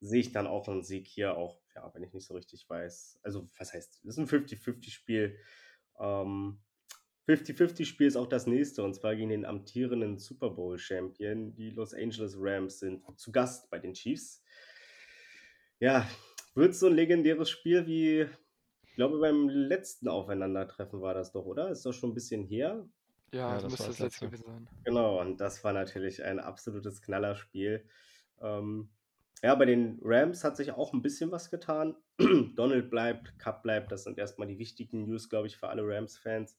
sehe ich dann auch einen Sieg hier, auch, ja, wenn ich nicht so richtig weiß. Also, was heißt, das ist ein 50-50-Spiel. Ähm, 50-50-Spiel ist auch das nächste, und zwar gegen den amtierenden Super Bowl-Champion. Die Los Angeles Rams sind zu Gast bei den Chiefs. Ja, wird so ein legendäres Spiel wie, ich glaube, beim letzten Aufeinandertreffen war das doch, oder? Ist doch schon ein bisschen her. Ja, ja das müsste das letzte gewesen sein. Genau, und das war natürlich ein absolutes Knallerspiel. Ähm, ja, bei den Rams hat sich auch ein bisschen was getan. Donald bleibt, Cup bleibt, das sind erstmal die wichtigen News, glaube ich, für alle Rams-Fans.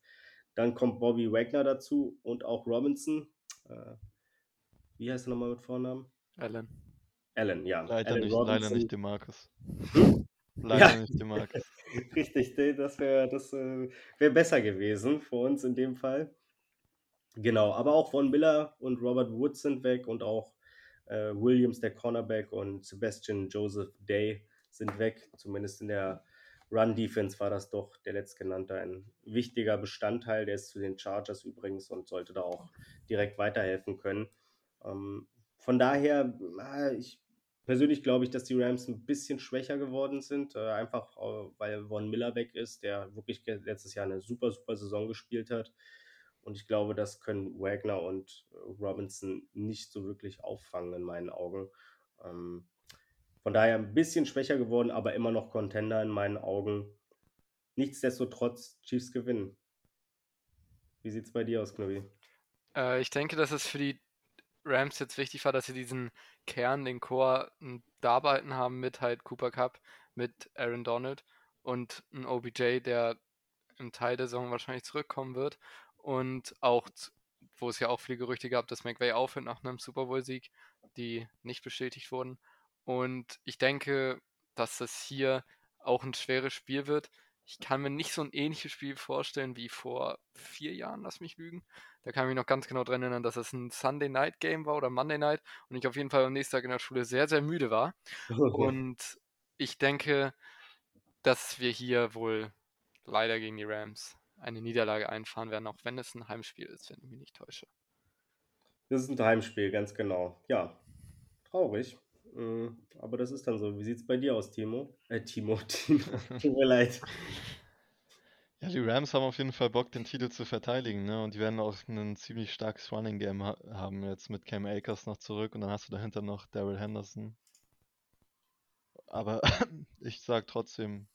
Dann kommt Bobby Wagner dazu und auch Robinson. Äh, wie heißt er nochmal mit Vornamen? Allen. Allen, ja. Leider, Allen nicht, leider nicht Demarcus. leider ja. nicht Demarcus. Richtig, das wäre das äh, wär besser gewesen für uns in dem Fall. Genau, aber auch Von Miller und Robert Woods sind weg und auch äh, Williams, der Cornerback, und Sebastian Joseph Day sind weg. Zumindest in der Run-Defense war das doch der letztgenannte ein wichtiger Bestandteil. Der ist zu den Chargers übrigens und sollte da auch direkt weiterhelfen können. Ähm, von daher, ich persönlich glaube ich, dass die Rams ein bisschen schwächer geworden sind, äh, einfach äh, weil Von Miller weg ist, der wirklich letztes Jahr eine super, super Saison gespielt hat. Und ich glaube, das können Wagner und äh, Robinson nicht so wirklich auffangen in meinen Augen. Ähm, von daher ein bisschen schwächer geworden, aber immer noch Contender in meinen Augen. Nichtsdestotrotz Chiefs gewinnen. Wie sieht es bei dir aus, Knobi? Äh, ich denke, dass es für die Rams jetzt wichtig war, dass sie diesen Kern, den Core, ein Darbeiten haben mit halt Cooper Cup, mit Aaron Donald und ein OBJ, der im Teil der Saison wahrscheinlich zurückkommen wird. Und auch, wo es ja auch viele Gerüchte gab, dass McVay aufhört nach einem Super Bowl-Sieg, die nicht bestätigt wurden. Und ich denke, dass das hier auch ein schweres Spiel wird. Ich kann mir nicht so ein ähnliches Spiel vorstellen wie vor vier Jahren, lass mich lügen. Da kann ich mich noch ganz genau dran erinnern, dass es ein Sunday Night Game war oder Monday Night und ich auf jeden Fall am nächsten Tag in der Schule sehr, sehr müde war. Und ich denke, dass wir hier wohl leider gegen die Rams eine Niederlage einfahren werden, auch wenn es ein Heimspiel ist, wenn ich mich nicht täusche. Das ist ein Heimspiel, ganz genau. Ja, traurig. Mm, aber das ist dann so. Wie sieht es bei dir aus, Timo? Äh, Timo, Timo. Tut mir leid. Ja, die Rams haben auf jeden Fall Bock, den Titel zu verteidigen, ne? Und die werden auch ein ziemlich starkes Running Game ha haben jetzt mit Cam Akers noch zurück und dann hast du dahinter noch Daryl Henderson. Aber ich sag trotzdem,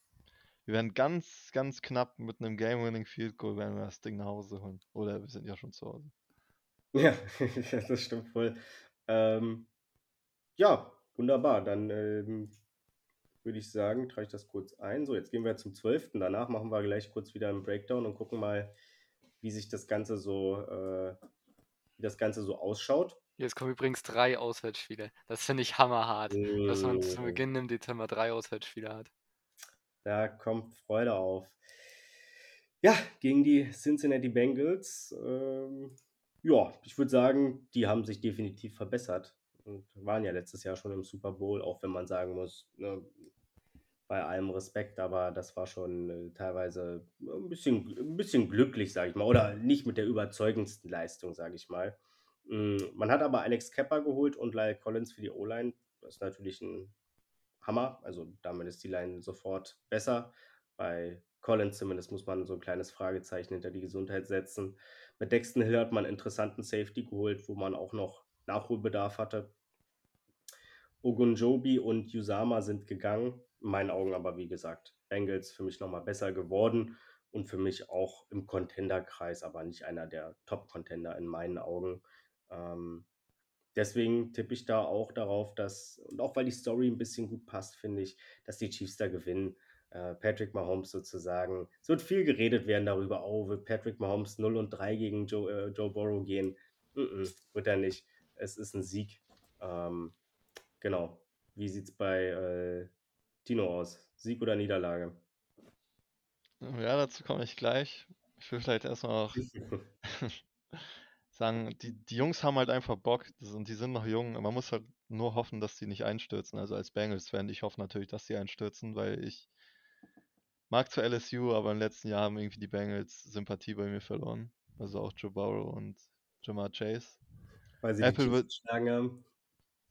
wir werden ganz, ganz knapp mit einem Game-Winning Field Goal, werden wir das Ding nach Hause holen. Oder wir sind ja schon zu Hause. Ja, das stimmt voll. Ähm, ja, wunderbar. Dann ähm, würde ich sagen, trage ich das kurz ein. So, jetzt gehen wir zum 12. Danach machen wir gleich kurz wieder einen Breakdown und gucken mal, wie sich das Ganze so, äh, wie das Ganze so ausschaut. Jetzt kommen übrigens drei Auswärtsspiele. Das finde ich hammerhart, mm. dass man zu Beginn im Dezember drei Auswärtsspiele hat. Da kommt Freude auf. Ja, gegen die Cincinnati Bengals. Ähm, ja, ich würde sagen, die haben sich definitiv verbessert und waren ja letztes Jahr schon im Super Bowl, auch wenn man sagen muss, ne, bei allem Respekt, aber das war schon äh, teilweise ein bisschen, ein bisschen glücklich, sage ich mal, oder nicht mit der überzeugendsten Leistung, sage ich mal. Mm, man hat aber Alex Kepper geholt und Lyle Collins für die O-Line. Das ist natürlich ein Hammer. Also damit ist die Line sofort besser. Bei Collins zumindest muss man so ein kleines Fragezeichen hinter die Gesundheit setzen. Mit Dexton Hill hat man einen interessanten Safety geholt, wo man auch noch Nachholbedarf hatte. Ogunjobi und Yusama sind gegangen. In meinen Augen aber, wie gesagt, Bengals für mich nochmal besser geworden und für mich auch im Contender-Kreis, aber nicht einer der Top-Contender in meinen Augen. Ähm, deswegen tippe ich da auch darauf, dass, und auch weil die Story ein bisschen gut passt, finde ich, dass die Chiefs da gewinnen. Äh, Patrick Mahomes sozusagen. Es wird viel geredet werden darüber, oh, wird Patrick Mahomes 0 und 3 gegen Joe, äh, Joe Burrow gehen? Mm -mm, wird er nicht. Es ist ein Sieg. Ähm, genau. Wie sieht es bei äh, Tino aus? Sieg oder Niederlage? Ja, dazu komme ich gleich. Ich will vielleicht erstmal noch sagen, die, die Jungs haben halt einfach Bock und die sind noch jung. Man muss halt nur hoffen, dass die nicht einstürzen. Also als Bengals-Fan, ich hoffe natürlich, dass die einstürzen, weil ich mag zwar LSU, aber den letzten Jahren haben irgendwie die Bengals Sympathie bei mir verloren. Also auch Joe Burrow und Jamar Chase. Weil sie Apple wird schlagen haben.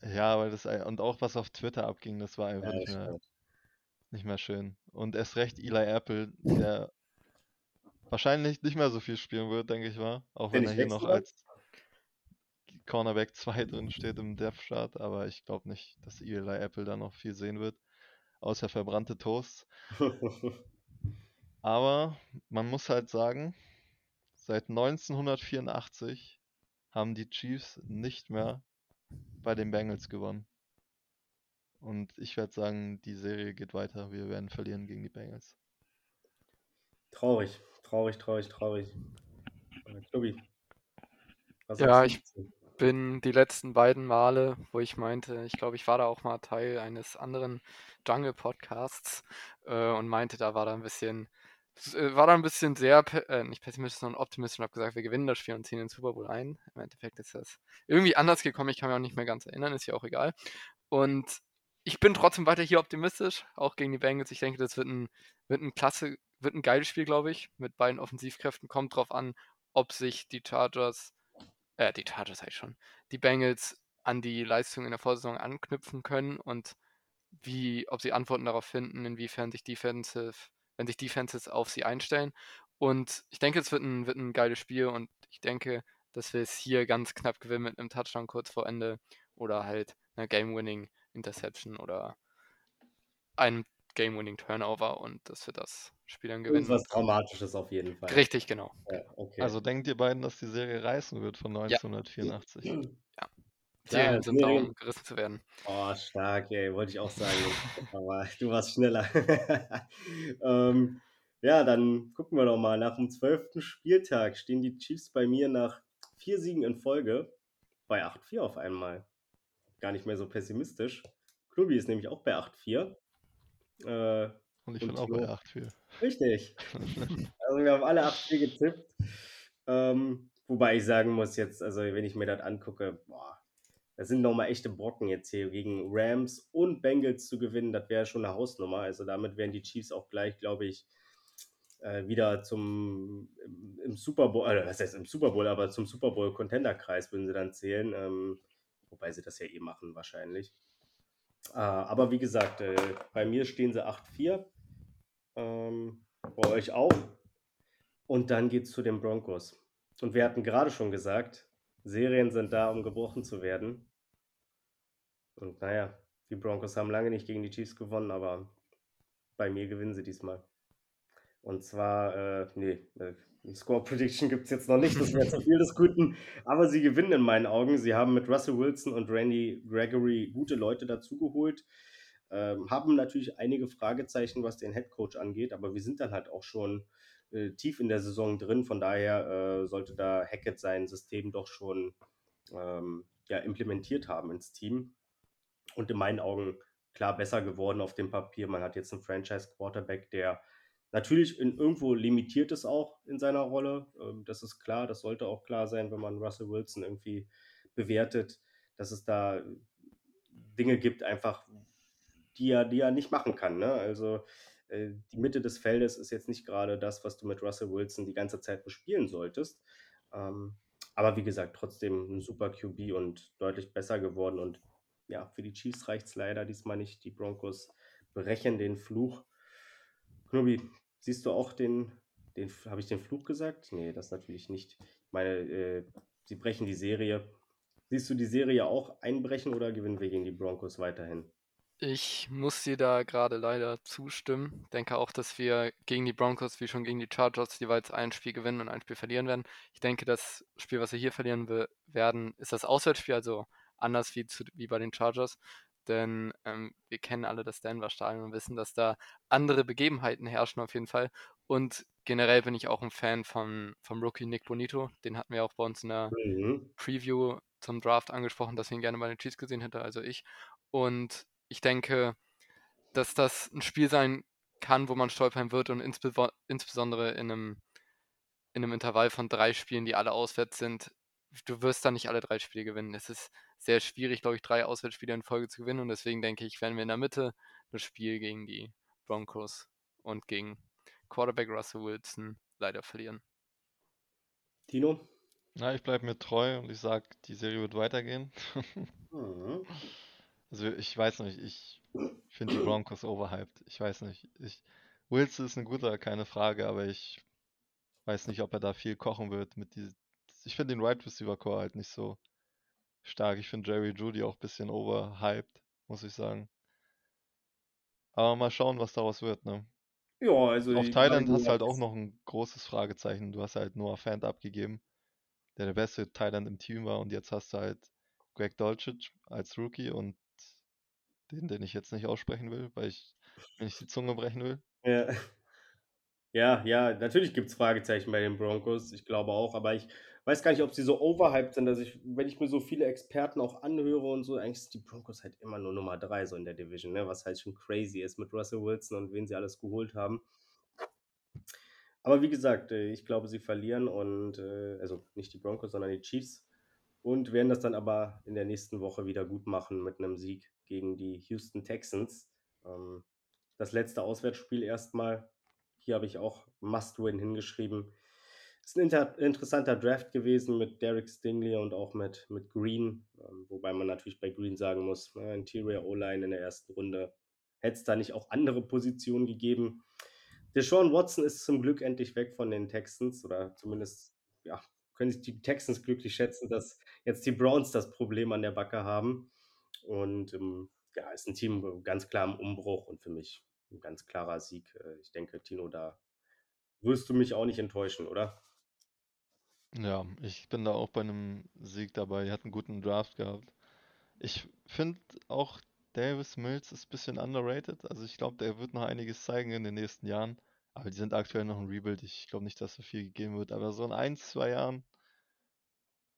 Ja, weil das und auch was auf Twitter abging, das war einfach ja, nicht, mehr, nicht mehr schön. Und erst recht Eli Apple, der wahrscheinlich nicht mehr so viel spielen wird, denke ich mal. Auch wenn, wenn er hier noch als Cornerback 2 drin steht im Death Chart, aber ich glaube nicht, dass Eli Apple da noch viel sehen wird, außer verbrannte Toast. aber man muss halt sagen, seit 1984 haben die Chiefs nicht mehr bei den Bengals gewonnen. Und ich werde sagen, die Serie geht weiter. Wir werden verlieren gegen die Bengals. Traurig, traurig, traurig, traurig. Tobi. Ja, ich bin die letzten beiden Male, wo ich meinte, ich glaube, ich war da auch mal Teil eines anderen Jungle Podcasts äh, und meinte, da war da ein bisschen äh, war da ein bisschen sehr, äh, nicht pessimistisch, sondern optimistisch und habe gesagt, wir gewinnen das Spiel und ziehen den Super Bowl ein. Im Endeffekt ist das irgendwie anders gekommen, ich kann mich auch nicht mehr ganz erinnern, ist ja auch egal. Und ich bin trotzdem weiter hier optimistisch, auch gegen die Bengals. Ich denke, das wird ein, wird ein klasse, wird ein geiles Spiel, glaube ich, mit beiden Offensivkräften. Kommt drauf an, ob sich die Chargers, äh, die Chargers halt schon, die Bengals an die Leistung in der Vorsaison anknüpfen können und wie, ob sie Antworten darauf finden, inwiefern sich Defensive wenn sich Defenses auf sie einstellen. Und ich denke, es wird ein, wird ein geiles Spiel und ich denke, dass wir es hier ganz knapp gewinnen mit einem Touchdown kurz vor Ende oder halt einer Game-Winning Interception oder einem Game-Winning Turnover und dass wir das Spiel dann gewinnen. Was Dramatisches auf jeden Fall. Richtig, genau. Ja, okay. Also denkt ihr beiden, dass die Serie reißen wird von 1984? Ja. ja. Ja, sind darum, gerissen zu werden. Oh, stark, ey, wollte ich auch sagen. Aber du warst schneller. ähm, ja, dann gucken wir doch mal. Nach dem zwölften Spieltag stehen die Chiefs bei mir nach vier Siegen in Folge bei 8-4 auf einmal. Gar nicht mehr so pessimistisch. Klubi ist nämlich auch bei 8-4. Äh, und ich bin auch bei 8-4. Richtig. also wir haben alle 8-4 getippt. Ähm, wobei ich sagen muss jetzt, also wenn ich mir das angucke, boah, das sind nochmal echte Brocken jetzt hier gegen Rams und Bengals zu gewinnen. Das wäre schon eine Hausnummer. Also damit wären die Chiefs auch gleich, glaube ich, äh, wieder zum im Super Bowl, äh, was heißt im Super Bowl, aber zum Super Bowl Contender-Kreis würden sie dann zählen. Ähm, wobei sie das ja eh machen wahrscheinlich. Äh, aber wie gesagt, äh, bei mir stehen sie 8-4. Ähm, bei euch auch. Und dann geht es zu den Broncos. Und wir hatten gerade schon gesagt, Serien sind da, um gebrochen zu werden. Und naja, die Broncos haben lange nicht gegen die Chiefs gewonnen, aber bei mir gewinnen sie diesmal. Und zwar, äh, nee, äh, Score Prediction gibt es jetzt noch nicht, das wäre zu viel des Guten, aber sie gewinnen in meinen Augen. Sie haben mit Russell Wilson und Randy Gregory gute Leute dazugeholt, ähm, haben natürlich einige Fragezeichen, was den Head Coach angeht, aber wir sind dann halt auch schon äh, tief in der Saison drin. Von daher äh, sollte da Hackett sein System doch schon ähm, ja, implementiert haben ins Team. Und in meinen Augen klar besser geworden auf dem Papier. Man hat jetzt einen Franchise-Quarterback, der natürlich in irgendwo limitiert ist auch in seiner Rolle. Ähm, das ist klar, das sollte auch klar sein, wenn man Russell Wilson irgendwie bewertet, dass es da Dinge gibt, einfach, die er, die er nicht machen kann. Ne? Also äh, die Mitte des Feldes ist jetzt nicht gerade das, was du mit Russell Wilson die ganze Zeit bespielen solltest. Ähm, aber wie gesagt, trotzdem ein super QB und deutlich besser geworden. Und ja, für die Chiefs reicht es leider diesmal nicht. Die Broncos brechen den Fluch. Knobi, siehst du auch den, den habe ich den Fluch gesagt? Nee, das natürlich nicht. Ich meine, äh, sie brechen die Serie. Siehst du die Serie auch einbrechen oder gewinnen wir gegen die Broncos weiterhin? Ich muss dir da gerade leider zustimmen. Denke auch, dass wir gegen die Broncos wie schon gegen die Chargers jeweils ein Spiel gewinnen und ein Spiel verlieren werden. Ich denke, das Spiel, was wir hier verlieren werden, ist das Auswärtsspiel, also anders wie, zu, wie bei den Chargers. Denn ähm, wir kennen alle das Denver-Stadion und wissen, dass da andere Begebenheiten herrschen auf jeden Fall. Und generell bin ich auch ein Fan von, vom Rookie Nick Bonito. Den hatten wir auch bei uns in der mhm. Preview zum Draft angesprochen, dass wir ihn gerne bei den Chiefs gesehen hätte, also ich. Und ich denke, dass das ein Spiel sein kann, wo man stolpern wird und insbe insbesondere in einem, in einem Intervall von drei Spielen, die alle auswärts sind, du wirst da nicht alle drei Spiele gewinnen. Es ist sehr schwierig, glaube ich, drei Auswärtsspiele in Folge zu gewinnen und deswegen denke ich, werden wir in der Mitte das Spiel gegen die Broncos und gegen Quarterback Russell Wilson leider verlieren. Tino? Na, ich bleibe mir treu und ich sage, die Serie wird weitergehen. mhm. Also ich weiß nicht, ich finde die Broncos overhyped. Ich weiß nicht. Ich, Wilson ist ein guter, keine Frage, aber ich weiß nicht, ob er da viel kochen wird mit diesem. Ich finde den Wide right Receiver Core halt nicht so stark. Ich finde Jerry Judy auch ein bisschen overhyped, muss ich sagen. Aber mal schauen, was daraus wird, ne? Ja, also. Auf Thailand hast du halt auch noch ein großes Fragezeichen. Du hast halt Noah Fant abgegeben, der der beste Thailand im Team war und jetzt hast du halt Greg Dolcic als Rookie und den, den ich jetzt nicht aussprechen will, weil ich wenn ich die Zunge brechen will. Ja. Ja, ja, natürlich gibt es Fragezeichen bei den Broncos. Ich glaube auch, aber ich weiß gar nicht, ob sie so overhyped sind, dass ich, wenn ich mir so viele Experten auch anhöre und so, eigentlich sind die Broncos halt immer nur Nummer drei so in der Division, ne? was halt schon crazy ist mit Russell Wilson und wen sie alles geholt haben. Aber wie gesagt, äh, ich glaube, sie verlieren und, äh, also nicht die Broncos, sondern die Chiefs und werden das dann aber in der nächsten Woche wieder gut machen mit einem Sieg gegen die Houston Texans. Ähm, das letzte Auswärtsspiel erstmal. Hier habe ich auch Must-Win hingeschrieben. Ist ein inter interessanter Draft gewesen mit Derek Stingley und auch mit, mit Green, ähm, wobei man natürlich bei Green sagen muss, ne, Interior O-Line in der ersten Runde. Hätte es da nicht auch andere Positionen gegeben? Deshaun Watson ist zum Glück endlich weg von den Texans oder zumindest ja, können sich die Texans glücklich schätzen, dass jetzt die Browns das Problem an der Backe haben. Und ähm, ja, ist ein Team ganz klar im Umbruch und für mich ein ganz klarer Sieg. Äh, ich denke, Tino, da wirst du mich auch nicht enttäuschen, oder? Ja, ich bin da auch bei einem Sieg dabei. Er hat einen guten Draft gehabt. Ich finde auch Davis Mills ist ein bisschen underrated. Also ich glaube, der wird noch einiges zeigen in den nächsten Jahren. Aber die sind aktuell noch ein Rebuild. Ich glaube nicht, dass so viel gegeben wird. Aber so in ein, zwei Jahren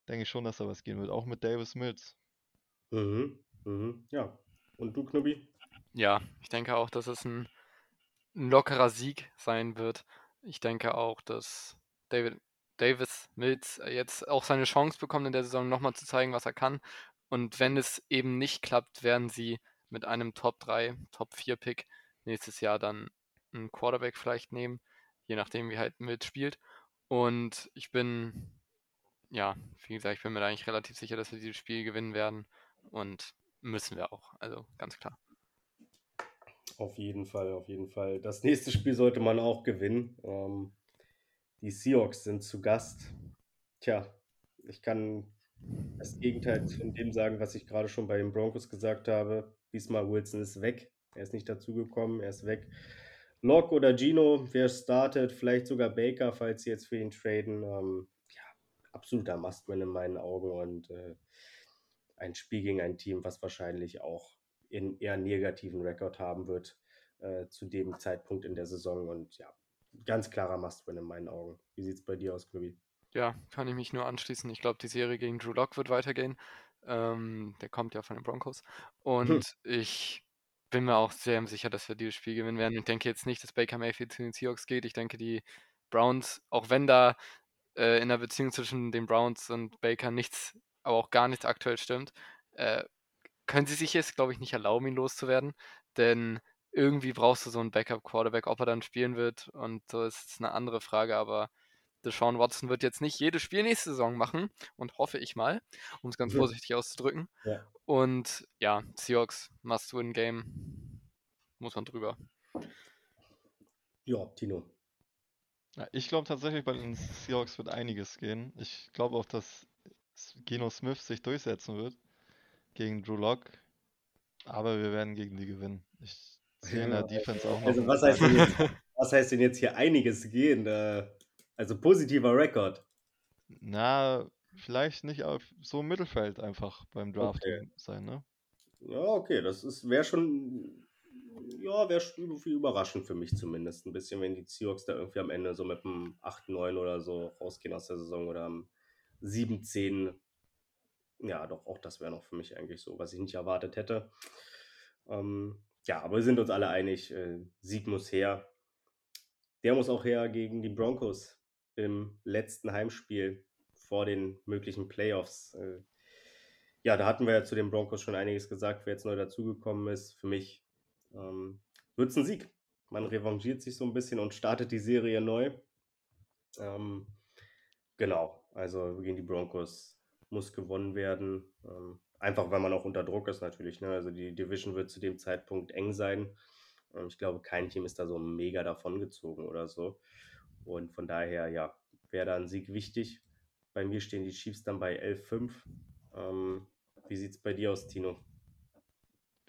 denke ich schon, dass da was gehen wird. Auch mit Davis Mills. Mhm. Mhm. Ja. Und du, Knubbi? Ja, ich denke auch, dass es ein, ein lockerer Sieg sein wird. Ich denke auch, dass David Davis Mills jetzt auch seine Chance bekommt, in der Saison nochmal zu zeigen, was er kann. Und wenn es eben nicht klappt, werden sie mit einem Top 3, Top 4 Pick nächstes Jahr dann einen Quarterback vielleicht nehmen, je nachdem, wie halt Mills spielt. Und ich bin, ja, wie gesagt, ich bin mir da eigentlich relativ sicher, dass wir dieses Spiel gewinnen werden. Und müssen wir auch, also ganz klar. Auf jeden Fall, auf jeden Fall. Das nächste Spiel sollte man auch gewinnen. Ähm, die Seahawks sind zu Gast. Tja, ich kann das Gegenteil von dem sagen, was ich gerade schon bei den Broncos gesagt habe. Diesmal Wilson ist weg. Er ist nicht dazugekommen, er ist weg. Locke oder Gino, wer startet, vielleicht sogar Baker, falls sie jetzt für ihn traden. Ähm, ja, absoluter Must-Win in meinen Augen und äh, ein Spiel gegen ein Team, was wahrscheinlich auch in eher negativen Rekord haben wird äh, zu dem Zeitpunkt in der Saison. Und ja, ganz klarer Must-Win in meinen Augen. Wie sieht es bei dir aus, Chloe? Ja, kann ich mich nur anschließen. Ich glaube, die Serie gegen Drew Lock wird weitergehen. Ähm, der kommt ja von den Broncos. Und hm. ich bin mir auch sehr sicher, dass wir dieses Spiel gewinnen werden. Ich denke jetzt nicht, dass Baker Mayfield zu den Seahawks geht. Ich denke, die Browns, auch wenn da äh, in der Beziehung zwischen den Browns und Baker nichts aber auch gar nichts aktuell stimmt, äh, können sie sich jetzt, glaube ich, nicht erlauben, ihn loszuwerden. Denn irgendwie brauchst du so einen Backup-Quarterback. Ob er dann spielen wird und so ist eine andere Frage, aber Deshaun Watson wird jetzt nicht jedes Spiel nächste Saison machen und hoffe ich mal, um es ganz mhm. vorsichtig auszudrücken. Ja. Und ja, Seahawks Must-Win-Game muss man drüber. Ja, Tino. Ja, ich glaube tatsächlich, bei den Seahawks wird einiges gehen. Ich glaube auch, dass Geno Smith sich durchsetzen wird gegen Drew Lock. Aber wir werden gegen die gewinnen. Ich sehe in der Defense auch noch. Also was heißt, denn jetzt, was heißt denn jetzt hier einiges gehen? Also positiver Rekord. Na, vielleicht nicht auf so im Mittelfeld einfach beim Draft okay. sein, ne? Ja, okay, das wäre schon, ja, wäre viel überraschend für mich zumindest ein bisschen, wenn die Seahawks da irgendwie am Ende so mit einem 8-9 oder so rausgehen aus der Saison oder am 7-10 ja, doch, auch das wäre noch für mich eigentlich so, was ich nicht erwartet hätte. Ähm, ja, aber wir sind uns alle einig, äh, Sieg muss her. Der muss auch her gegen die Broncos im letzten Heimspiel vor den möglichen Playoffs. Äh, ja, da hatten wir ja zu den Broncos schon einiges gesagt, wer jetzt neu dazugekommen ist. Für mich ähm, wird es ein Sieg. Man revanchiert sich so ein bisschen und startet die Serie neu. Ähm, genau, also gegen die Broncos muss gewonnen werden. Ähm, einfach weil man auch unter Druck ist natürlich. Ne? Also die Division wird zu dem Zeitpunkt eng sein. Ich glaube, kein Team ist da so mega davongezogen oder so. Und von daher, ja, wäre da ein Sieg wichtig. Bei mir stehen die Chiefs dann bei 11-5. Ähm, wie sieht es bei dir aus, Tino?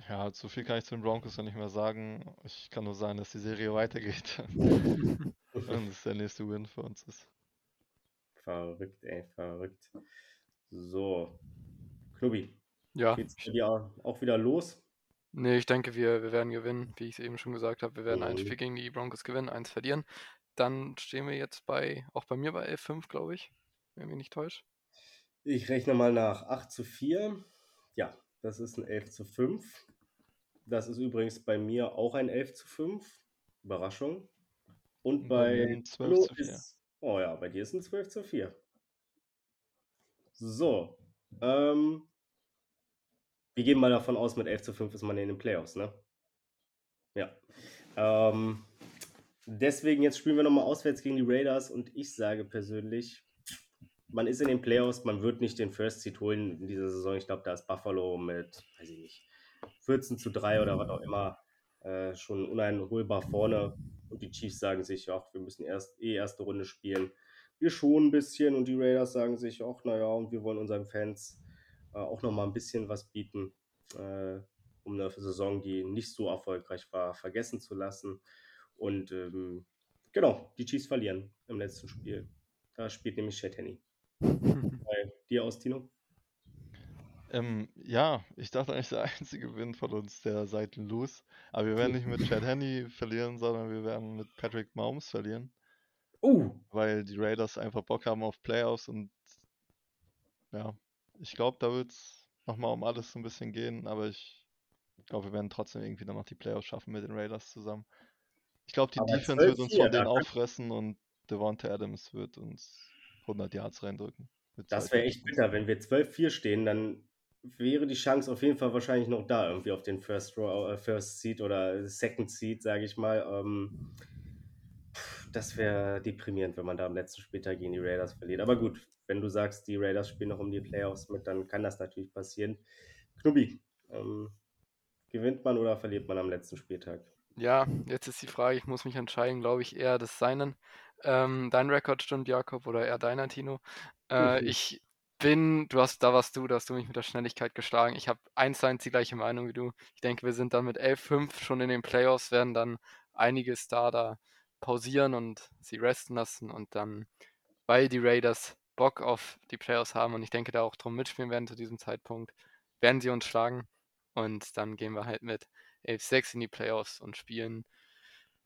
Ja, zu viel kann ich zu den Broncos noch nicht mehr sagen. Ich kann nur sagen, dass die Serie weitergeht. Und es der nächste Win für uns ist. Verrückt, ey, verrückt. So, Knubi. Ja. Geht's bei dir auch wieder los? Nee, ich denke, wir, wir werden gewinnen, wie ich es eben schon gesagt habe. Wir werden mhm. ein Spiel gegen die Broncos gewinnen, eins verlieren. Dann stehen wir jetzt bei, auch bei mir bei 11-5, glaube ich, wenn mich nicht täuscht. Ich rechne mal nach 8 zu 4. Ja, das ist ein 11 zu 5. Das ist übrigens bei mir auch ein 11 zu 5. Überraschung. Und bei 12 zu 4. Ist, oh ja, bei dir ist ein 12 zu 4. So. Ähm, wir gehen mal davon aus, mit 11 zu 5 ist man in den Playoffs, ne? Ja. Ähm, deswegen, jetzt spielen wir nochmal auswärts gegen die Raiders und ich sage persönlich, man ist in den Playoffs, man wird nicht den First Seed holen in dieser Saison. Ich glaube, da ist Buffalo mit, weiß ich nicht, 14 zu 3 oder was auch immer äh, schon uneinholbar vorne. Und die Chiefs sagen sich, ach, wir müssen erst eh erste Runde spielen wir schon ein bisschen und die Raiders sagen sich auch, naja, und wir wollen unseren Fans äh, auch nochmal ein bisschen was bieten, äh, um eine Saison, die nicht so erfolgreich war, vergessen zu lassen. Und ähm, genau, die Chiefs verlieren im letzten Spiel. Da spielt nämlich Chad Henney. Bei dir aus, Tino? Ähm, ja, ich dachte eigentlich der einzige Gewinn von uns der Seiten los. Aber wir werden nicht mit Chad Henney verlieren, sondern wir werden mit Patrick Mahomes verlieren. Oh. Weil die Raiders einfach Bock haben auf Playoffs und ja, ich glaube, da wird es nochmal um alles so ein bisschen gehen, aber ich glaube, wir werden trotzdem irgendwie dann noch die Playoffs schaffen mit den Raiders zusammen. Ich glaube, die aber Defense wird uns von denen auffressen und Devonta Adams wird uns 100 Yards reindrücken. Das wäre echt bitter, wenn wir 12-4 stehen, dann wäre die Chance auf jeden Fall wahrscheinlich noch da, irgendwie auf den First, Row, äh, First Seed oder Second Seed, sage ich mal. Ähm, das wäre deprimierend, wenn man da am letzten Spieltag gegen die Raiders verliert. Aber gut, wenn du sagst, die Raiders spielen noch um die Playoffs mit, dann kann das natürlich passieren. Knubi, ähm, gewinnt man oder verliert man am letzten Spieltag? Ja, jetzt ist die Frage, ich muss mich entscheiden, glaube ich, eher das Seinen. Ähm, dein Rekord stimmt, Jakob, oder eher deiner, Tino. Äh, mhm. Ich bin, du hast, da warst du, da hast du mich mit der Schnelligkeit geschlagen. Ich habe eins eins die gleiche Meinung wie du. Ich denke, wir sind dann mit 11-5 schon in den Playoffs, werden dann einiges da, da pausieren und sie resten lassen und dann, weil die Raiders Bock auf die Playoffs haben und ich denke da auch drum mitspielen werden zu diesem Zeitpunkt, werden sie uns schlagen und dann gehen wir halt mit 11-6 in die Playoffs und spielen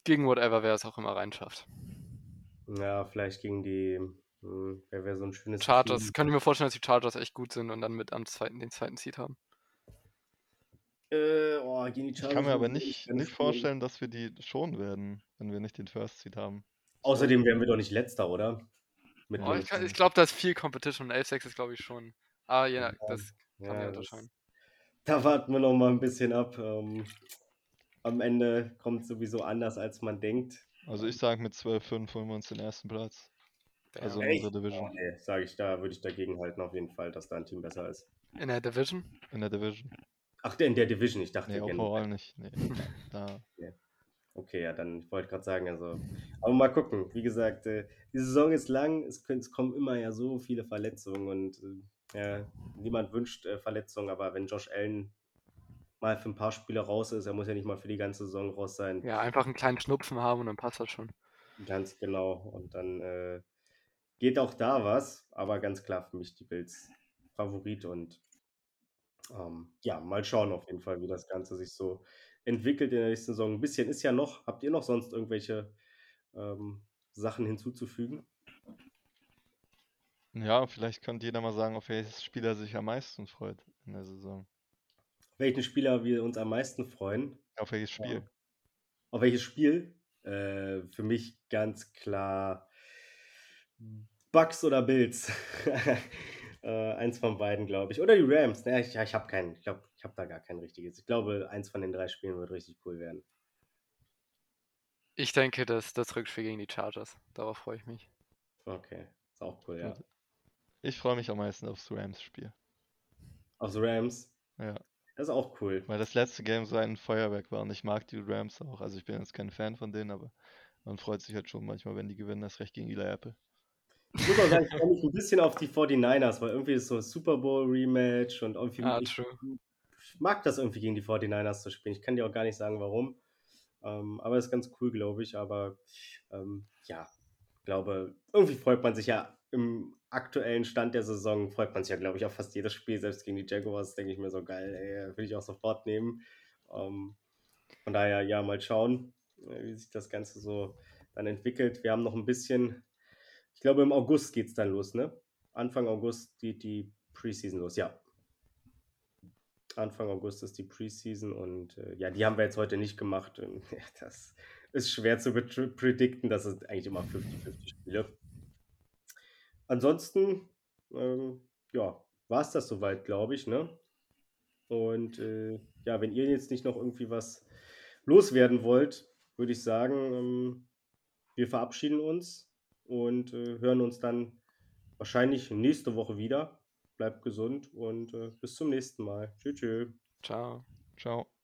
gegen whatever, wer es auch immer reinschafft. Ja, vielleicht gegen die, hm, wer wäre so ein schönes Chargers. Kann ich mir vorstellen, dass die Chargers echt gut sind und dann mit am zweiten, den zweiten Seed haben. Äh, oh, ich kann mir aber nicht, nicht vorstellen, dass wir die schon werden, wenn wir nicht den First Seed haben. Außerdem wären wir doch nicht letzter, oder? Oh, ich, ich glaube, da ist viel Competition und 11-6 ist, glaube ich, schon. Ah, ja, das kann ja, unterscheiden. Da warten wir noch mal ein bisschen ab. Ähm, am Ende kommt es sowieso anders, als man denkt. Also ich sage, mit 12-5 holen wir uns den ersten Platz. Also in unserer Division. Oh, nee, sage ich, da würde ich dagegen halten auf jeden Fall, dass da ein Team besser ist. In der Division? In der Division. Ach, der in der Division, ich dachte Nee, overall nicht. Nee. Da. Okay, ja, dann, ich wollte gerade sagen, also, aber mal gucken. Wie gesagt, äh, die Saison ist lang, es, es kommen immer ja so viele Verletzungen und äh, ja, niemand wünscht äh, Verletzungen, aber wenn Josh Allen mal für ein paar Spiele raus ist, er muss ja nicht mal für die ganze Saison raus sein. Ja, einfach einen kleinen Schnupfen haben und dann passt das schon. Ganz genau. Und dann äh, geht auch da was, aber ganz klar für mich die Bills Favorit und ähm, ja, mal schauen auf jeden Fall, wie das Ganze sich so entwickelt in der nächsten Saison. Ein bisschen ist ja noch. Habt ihr noch sonst irgendwelche ähm, Sachen hinzuzufügen? Ja, vielleicht könnte jeder mal sagen, auf welches Spiel er sich am meisten freut in der Saison. Welchen Spieler wir uns am meisten freuen? Auf welches Spiel? Auf welches Spiel? Äh, für mich ganz klar Bucks oder Bills. äh, eins von beiden, glaube ich. Oder die Rams. Naja, ich, ja, ich habe keinen. Ich glaube, ich habe da gar kein richtiges. Ich glaube, eins von den drei Spielen wird richtig cool werden. Ich denke, dass das Rückspiel gegen die Chargers. Darauf freue ich mich. Okay, ist auch cool, ja. Ich freue mich am meisten aufs Rams-Spiel. Aufs Rams. Ja. Das ist auch cool. Weil das letzte Game so ein Feuerwerk war und ich mag die Rams auch. Also ich bin jetzt kein Fan von denen, aber man freut sich halt schon manchmal, wenn die gewinnen, das recht gegen Eli Apple. Ich muss auch sagen, ich freue mich ein bisschen auf die 49ers, weil irgendwie ist so ein Super Bowl-Rematch und irgendwie Ah, ich, mag das irgendwie gegen die 49ers zu spielen. Ich kann dir auch gar nicht sagen, warum. Ähm, aber ist ganz cool, glaube ich. Aber ähm, ja, ich glaube, irgendwie freut man sich ja im aktuellen Stand der Saison, freut man sich ja, glaube ich, auf fast jedes Spiel, selbst gegen die Jaguars, denke ich mir so geil, ey, will ich auch sofort nehmen. Ähm, von daher, ja, mal schauen, äh, wie sich das Ganze so dann entwickelt. Wir haben noch ein bisschen, ich glaube, im August geht es dann los, ne? Anfang August geht die Preseason los, ja. Anfang August ist die Preseason und äh, ja, die haben wir jetzt heute nicht gemacht. Und, ja, das ist schwer zu predikten, das sind eigentlich immer 50-50 Spiele. Ansonsten, ähm, ja, war es das soweit, glaube ich, ne? Und äh, ja, wenn ihr jetzt nicht noch irgendwie was loswerden wollt, würde ich sagen, ähm, wir verabschieden uns und äh, hören uns dann wahrscheinlich nächste Woche wieder. Bleibt gesund und äh, bis zum nächsten Mal. Tschüss. tschüss. Ciao. Ciao.